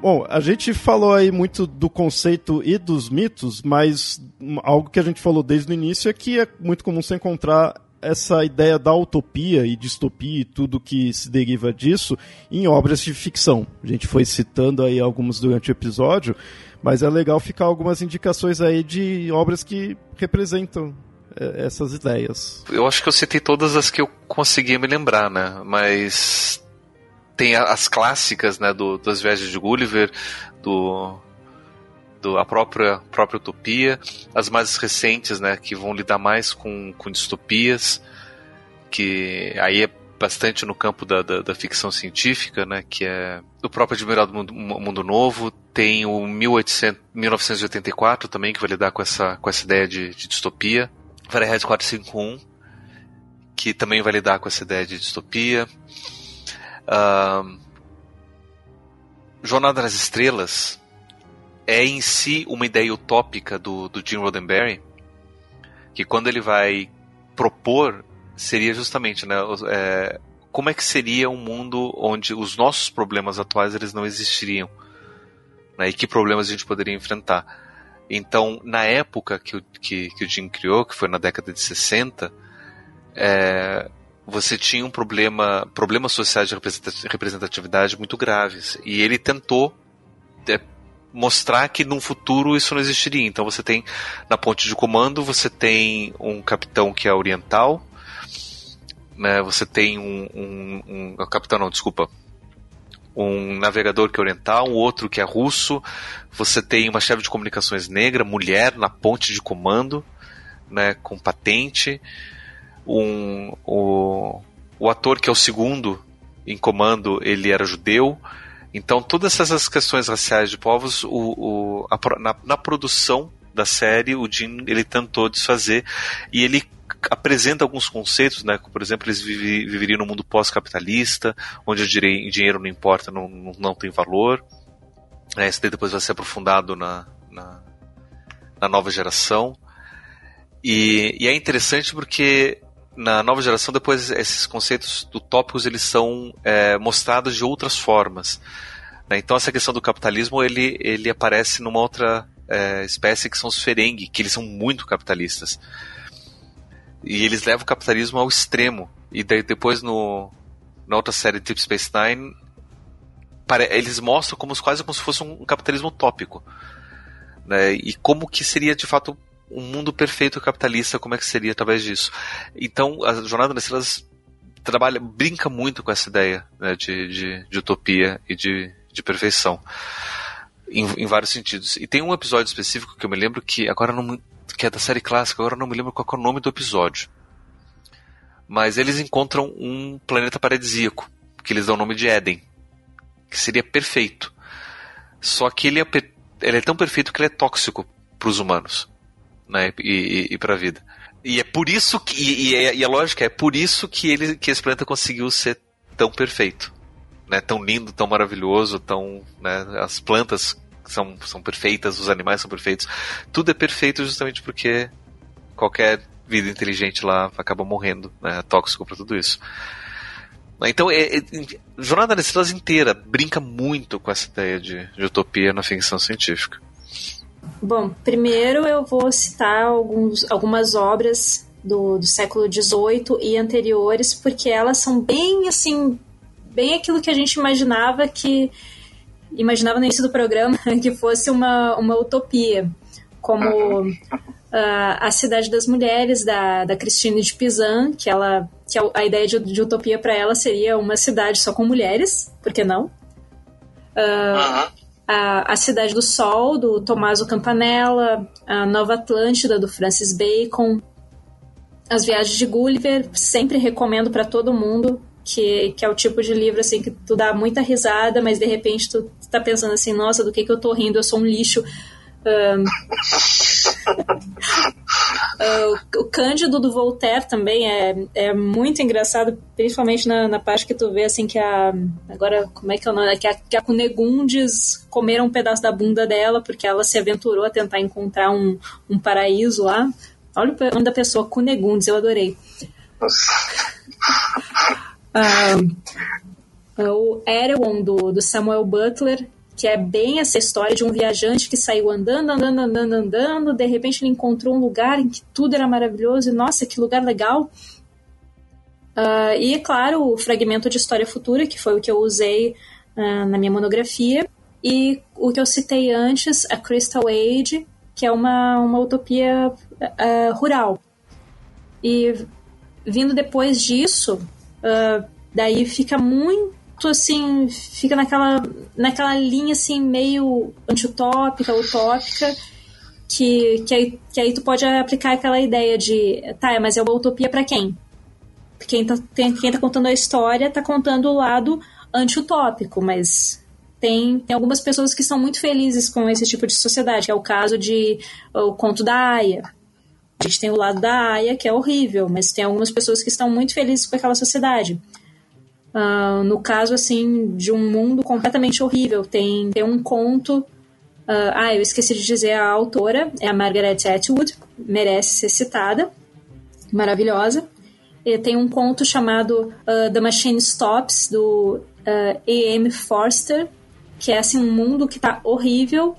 Bom, a gente falou aí muito do conceito e dos mitos, mas algo que a gente falou desde o início é que é muito comum você encontrar essa ideia da utopia e distopia e tudo que se deriva disso em obras de ficção. A gente foi citando aí algumas durante o episódio, mas é legal ficar algumas indicações aí de obras que representam é, essas ideias. Eu acho que eu citei todas as que eu conseguia me lembrar, né? Mas tem as clássicas, né, do, das viagens de Gulliver, do, do a própria própria utopia, as mais recentes, né, que vão lidar mais com, com distopias, que aí é bastante no campo da, da, da ficção científica, né, que é o próprio Admirável Mundo, Mundo Novo, tem o 1800, 1984 também, que vai lidar com essa, com essa ideia de, de distopia, Fahrenheit 451, que também vai lidar com essa ideia de distopia, Uh, Jornada nas Estrelas é em si uma ideia utópica do, do Jim Roddenberry, que quando ele vai propor seria justamente, né, é, como é que seria um mundo onde os nossos problemas atuais eles não existiriam, né, e que problemas a gente poderia enfrentar. Então, na época que o, que, que o Jim criou, que foi na década de 60, é, você tinha um problema, problemas sociais de representatividade muito graves. E ele tentou é, mostrar que num futuro isso não existiria. Então você tem na ponte de comando você tem um capitão que é oriental, né? Você tem um, um, um, um capitão não, desculpa, um navegador que é oriental, um outro que é russo. Você tem uma chefe de comunicações negra, mulher na ponte de comando, né? Com patente um, o, o ator que é o segundo em comando, ele era judeu. Então, todas essas questões raciais de povos, o, o, a, na, na, produção da série, o Jim ele tentou desfazer e ele apresenta alguns conceitos, né? Por exemplo, eles vive, viveriam no mundo pós-capitalista, onde o dinheiro não importa, não, não tem valor. É, isso daí depois vai ser aprofundado na, na, na nova geração. E, e, é interessante porque na nova geração, depois esses conceitos utópicos eles são é, mostrados de outras formas. Né? Então essa questão do capitalismo ele, ele aparece numa outra é, espécie que são os Ferengi, que eles são muito capitalistas. E eles levam o capitalismo ao extremo. E daí, depois no, na outra série Deep Space Nine, eles mostram como quase como se fosse um capitalismo utópico. Né? E como que seria de fato um mundo perfeito capitalista, como é que seria através disso. Então, a Jornada nas Estrelas trabalha, brinca muito com essa ideia né, de, de, de, utopia e de, de perfeição. Em, em, vários sentidos. E tem um episódio específico que eu me lembro que agora não que é da série clássica, agora não me lembro qual é o nome do episódio. Mas eles encontram um planeta paradisíaco, que eles dão o nome de Éden, que seria perfeito. Só que ele é, ele é tão perfeito que ele é tóxico para os humanos né, e, e, e para a vida. E é por isso que e, e, é, e a lógica é por isso que ele que esse planeta conseguiu ser tão perfeito, né, tão lindo, tão maravilhoso, tão, né, as plantas são, são perfeitas, os animais são perfeitos, tudo é perfeito justamente porque qualquer vida inteligente lá acaba morrendo, né, é tóxico para tudo isso. Então, é, é, Jornada das Estrelas inteira brinca muito com essa ideia de, de utopia na ficção científica. Bom, primeiro eu vou citar alguns, algumas obras do, do século XVIII e anteriores, porque elas são bem assim, bem aquilo que a gente imaginava que imaginava no início do programa (laughs) que fosse uma, uma utopia, como uh, a Cidade das Mulheres da, da Christine de Pizan, que ela que a, a ideia de, de utopia para ela seria uma cidade só com mulheres, por que não? Uh, a, a Cidade do Sol, do Tommaso Campanella, a Nova Atlântida, do Francis Bacon, As Viagens de Gulliver, sempre recomendo para todo mundo, que, que é o tipo de livro assim que tu dá muita risada, mas de repente tu, tu tá pensando assim, nossa, do que que eu tô rindo? Eu sou um lixo. Uh, (laughs) o Cândido do Voltaire também é, é muito engraçado, principalmente na, na parte que tu vê assim que a. Agora, como é que é o nome? Que a, que a Cunegundes comeram um pedaço da bunda dela porque ela se aventurou a tentar encontrar um, um paraíso lá. Olha o nome da pessoa, Cunegundes, eu adorei. Uh, o Erewhon do, do Samuel Butler que é bem essa história de um viajante que saiu andando, andando, andando, andando, de repente ele encontrou um lugar em que tudo era maravilhoso e nossa, que lugar legal. Uh, e, claro, o fragmento de História Futura, que foi o que eu usei uh, na minha monografia, e o que eu citei antes, a Crystal Age, que é uma, uma utopia uh, rural. E vindo depois disso, daí fica muito muito assim, fica naquela, naquela linha assim, meio antiutópica, utópica, que, que, aí, que aí tu pode aplicar aquela ideia de, tá, mas é uma utopia para quem? Quem tá, tem, quem tá contando a história tá contando o lado antiutópico, mas tem, tem algumas pessoas que são muito felizes com esse tipo de sociedade, que é o caso de o conto da Aya. A gente tem o lado da Aya, que é horrível, mas tem algumas pessoas que estão muito felizes com aquela sociedade. Uh, no caso, assim, de um mundo completamente horrível. Tem, tem um conto. Uh, ah, eu esqueci de dizer a autora, é a Margaret Atwood, merece ser citada, maravilhosa. E tem um conto chamado uh, The Machine Stops, do A.M. Forster, que é assim, um mundo que está horrível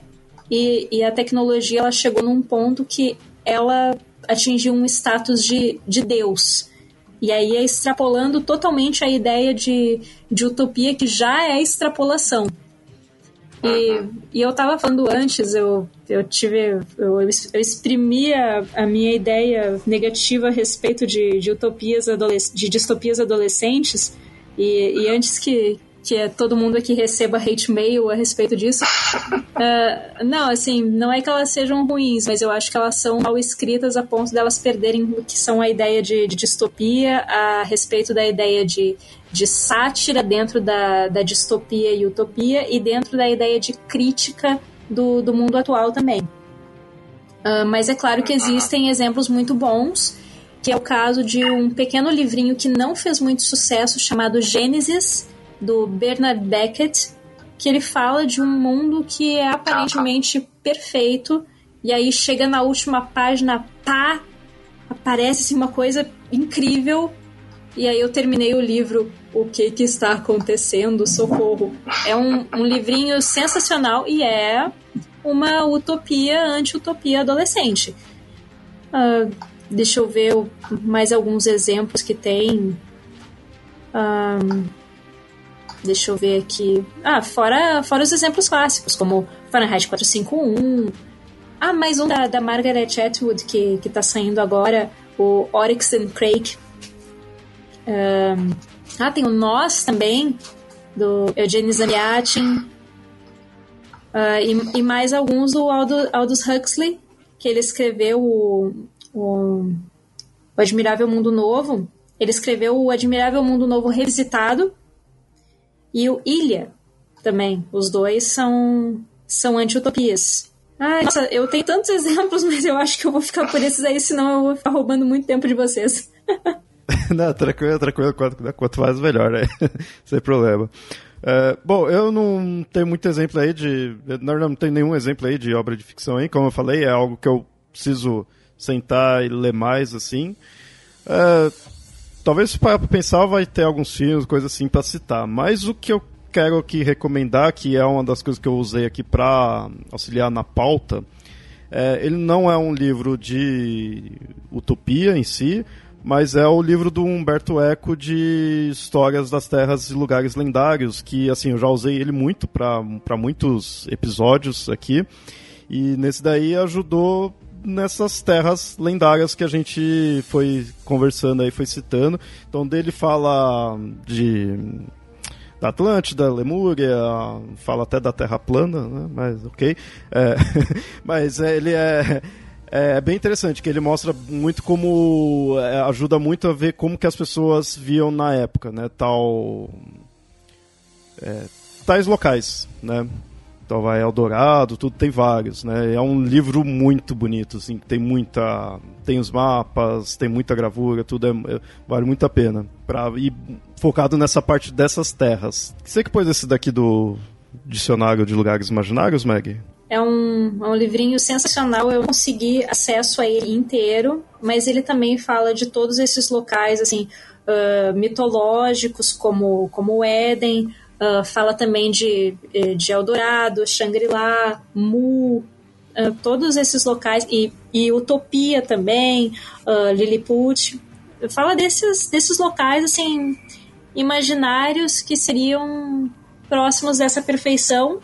e, e a tecnologia ela chegou num ponto que ela atingiu um status de, de Deus. E aí é extrapolando totalmente a ideia de, de utopia que já é extrapolação. E, e eu estava falando antes, eu, eu tive. Eu, eu exprimi a, a, minha ideia negativa a respeito de, de utopias de distopias adolescentes. E, e antes que, que é todo mundo aqui receba hate mail a respeito disso. Uh, (laughs) não, assim, não é que elas sejam ruins, mas eu acho que elas são mal escritas a ponto delas perderem o que são a ideia de, de distopia a respeito da ideia de, de sátira dentro da, da distopia e utopia e dentro da ideia de crítica do, do mundo atual também. Uh, mas é claro que existem exemplos muito bons, que é o caso de um pequeno livrinho que não fez muito sucesso chamado Gênesis, do Bernard Beckett, que ele fala de um mundo que é aparentemente perfeito, e aí chega na última página, pá, aparece assim, uma coisa incrível, e aí eu terminei o livro O que que está acontecendo? Socorro. É um, um livrinho sensacional e é uma utopia anti-utopia adolescente. Uh, deixa eu ver mais alguns exemplos que tem. Um, Deixa eu ver aqui. Ah, fora, fora os exemplos clássicos, como Fahrenheit 451. Ah, mais um da, da Margaret Atwood, que, que tá saindo agora, o Oryx and Crake. Um, ah, tem o Nós também, do Eugene Zamyatin. Uh, e, e, mais alguns do Aldo, Aldous Huxley, que ele escreveu o, o, o Admirável Mundo Novo. Ele escreveu o Admirável Mundo Novo Revisitado, e o Ilha também. Os dois são, são anti-utopias. Ai, nossa, eu tenho tantos (laughs) exemplos, mas eu acho que eu vou ficar por esses aí, senão eu vou ficar roubando muito tempo de vocês. (laughs) não, tranquilo, tranquilo. Quanto, quanto mais, melhor, né? (laughs) Sem problema. Uh, bom, eu não tenho muito exemplo aí de. Não, não tenho nenhum exemplo aí de obra de ficção aí. Como eu falei, é algo que eu preciso sentar e ler mais, assim. Uh, talvez pra pensar, vai ter alguns filmes, coisas assim para citar. Mas o que eu quero aqui recomendar, que é uma das coisas que eu usei aqui para auxiliar na pauta, É, ele não é um livro de utopia em si, mas é o livro do Humberto Eco de histórias das terras e lugares lendários, que assim, eu já usei ele muito para muitos episódios aqui. E nesse daí ajudou nessas terras lendárias que a gente foi conversando aí, foi citando. Então dele fala de da Atlântida, Lemúria, fala até da Terra plana, né? mas ok. É, (laughs) mas ele é é bem interessante, que ele mostra muito como. É, ajuda muito a ver como que as pessoas viam na época, né? Tal. É, tais locais, né? Então vai Eldorado, tudo tem vários, né? É um livro muito bonito, assim, tem muita. Tem os mapas, tem muita gravura, tudo é, é, vale muito a pena. Pra ir focado nessa parte dessas terras. Você que pôs esse daqui do Dicionário de Lugares Imaginários, Meg? É um, é um livrinho sensacional. Eu consegui acesso a ele inteiro, mas ele também fala de todos esses locais assim uh, mitológicos, como, como o Éden. Uh, fala também de, eh, de Eldorado, Shangri-La, Mu, uh, todos esses locais. E, e Utopia também, Lilliput. Fala desses, desses locais assim imaginários que seriam próximos dessa perfeição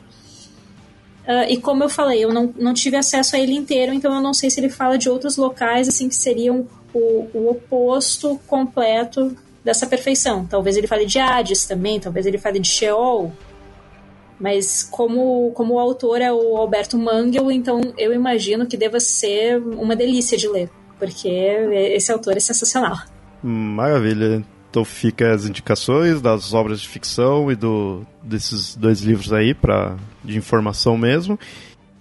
Uh, e como eu falei, eu não, não tive acesso a ele inteiro, então eu não sei se ele fala de outros locais assim que seriam o, o oposto completo dessa perfeição. Talvez ele fale de Hades também, talvez ele fale de Sheol. Mas como, como o autor é o Alberto Mangel, então eu imagino que deva ser uma delícia de ler, porque esse autor é sensacional. Maravilha. Então fica as indicações das obras de ficção e do, desses dois livros aí para de informação mesmo.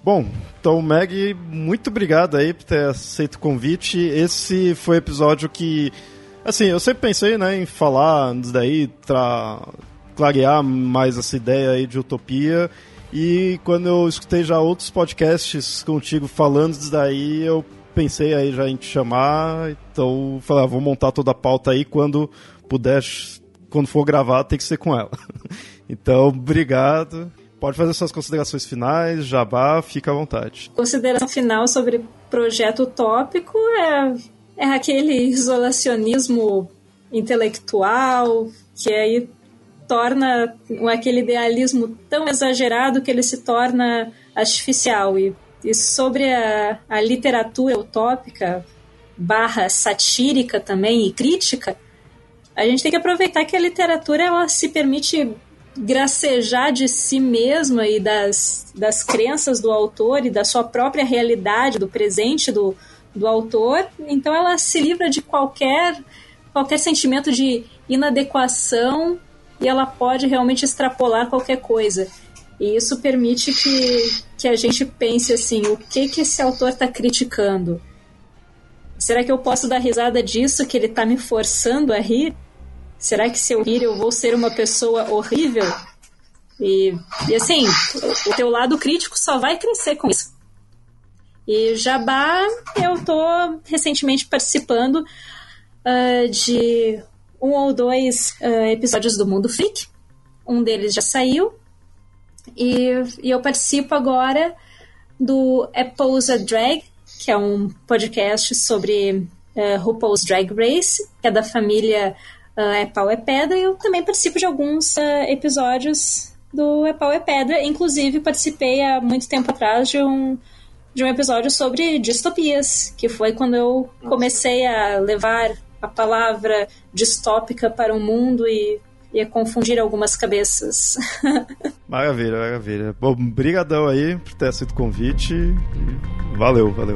Bom, então Meg, muito obrigado aí por ter aceito o convite. Esse foi o episódio que, assim, eu sempre pensei, né, em falar disso daí, tra... clarear mais essa ideia aí de utopia. E quando eu escutei já outros podcasts contigo falando disso daí, eu pensei aí já em te chamar. Então, falei, ah, vou montar toda a pauta aí quando puder, quando for gravar, tem que ser com ela. (laughs) Então, obrigado. Pode fazer suas considerações finais, jabá, fica à vontade. Consideração final sobre projeto utópico é, é aquele isolacionismo intelectual que aí torna aquele idealismo tão exagerado que ele se torna artificial. E, e sobre a, a literatura utópica barra satírica também e crítica, a gente tem que aproveitar que a literatura ela se permite gracejar de si mesma e das, das crenças do autor e da sua própria realidade, do presente do, do autor. Então ela se livra de qualquer, qualquer sentimento de inadequação e ela pode realmente extrapolar qualquer coisa. E isso permite que, que a gente pense assim: o que, que esse autor está criticando? Será que eu posso dar risada disso que ele está me forçando a rir? Será que se eu rir eu vou ser uma pessoa horrível? E, e assim, o teu lado crítico só vai crescer com isso. E Jabá, eu tô recentemente participando uh, de um ou dois uh, episódios do Mundo Freak. Um deles já saiu. E, e eu participo agora do Apple's a Drag, que é um podcast sobre uh, RuPaul's Drag Race, que é da família uh, É Pau é Pedra, e eu também participo de alguns episódios do É Pau é Pedra. Inclusive, participei há muito tempo atrás de um, de um episódio sobre distopias, que foi quando eu comecei a levar a palavra distópica para o mundo e ia confundir algumas cabeças. (laughs) maravilha, maravilha. Bom, brigadão aí por ter aceito o convite. Valeu, valeu.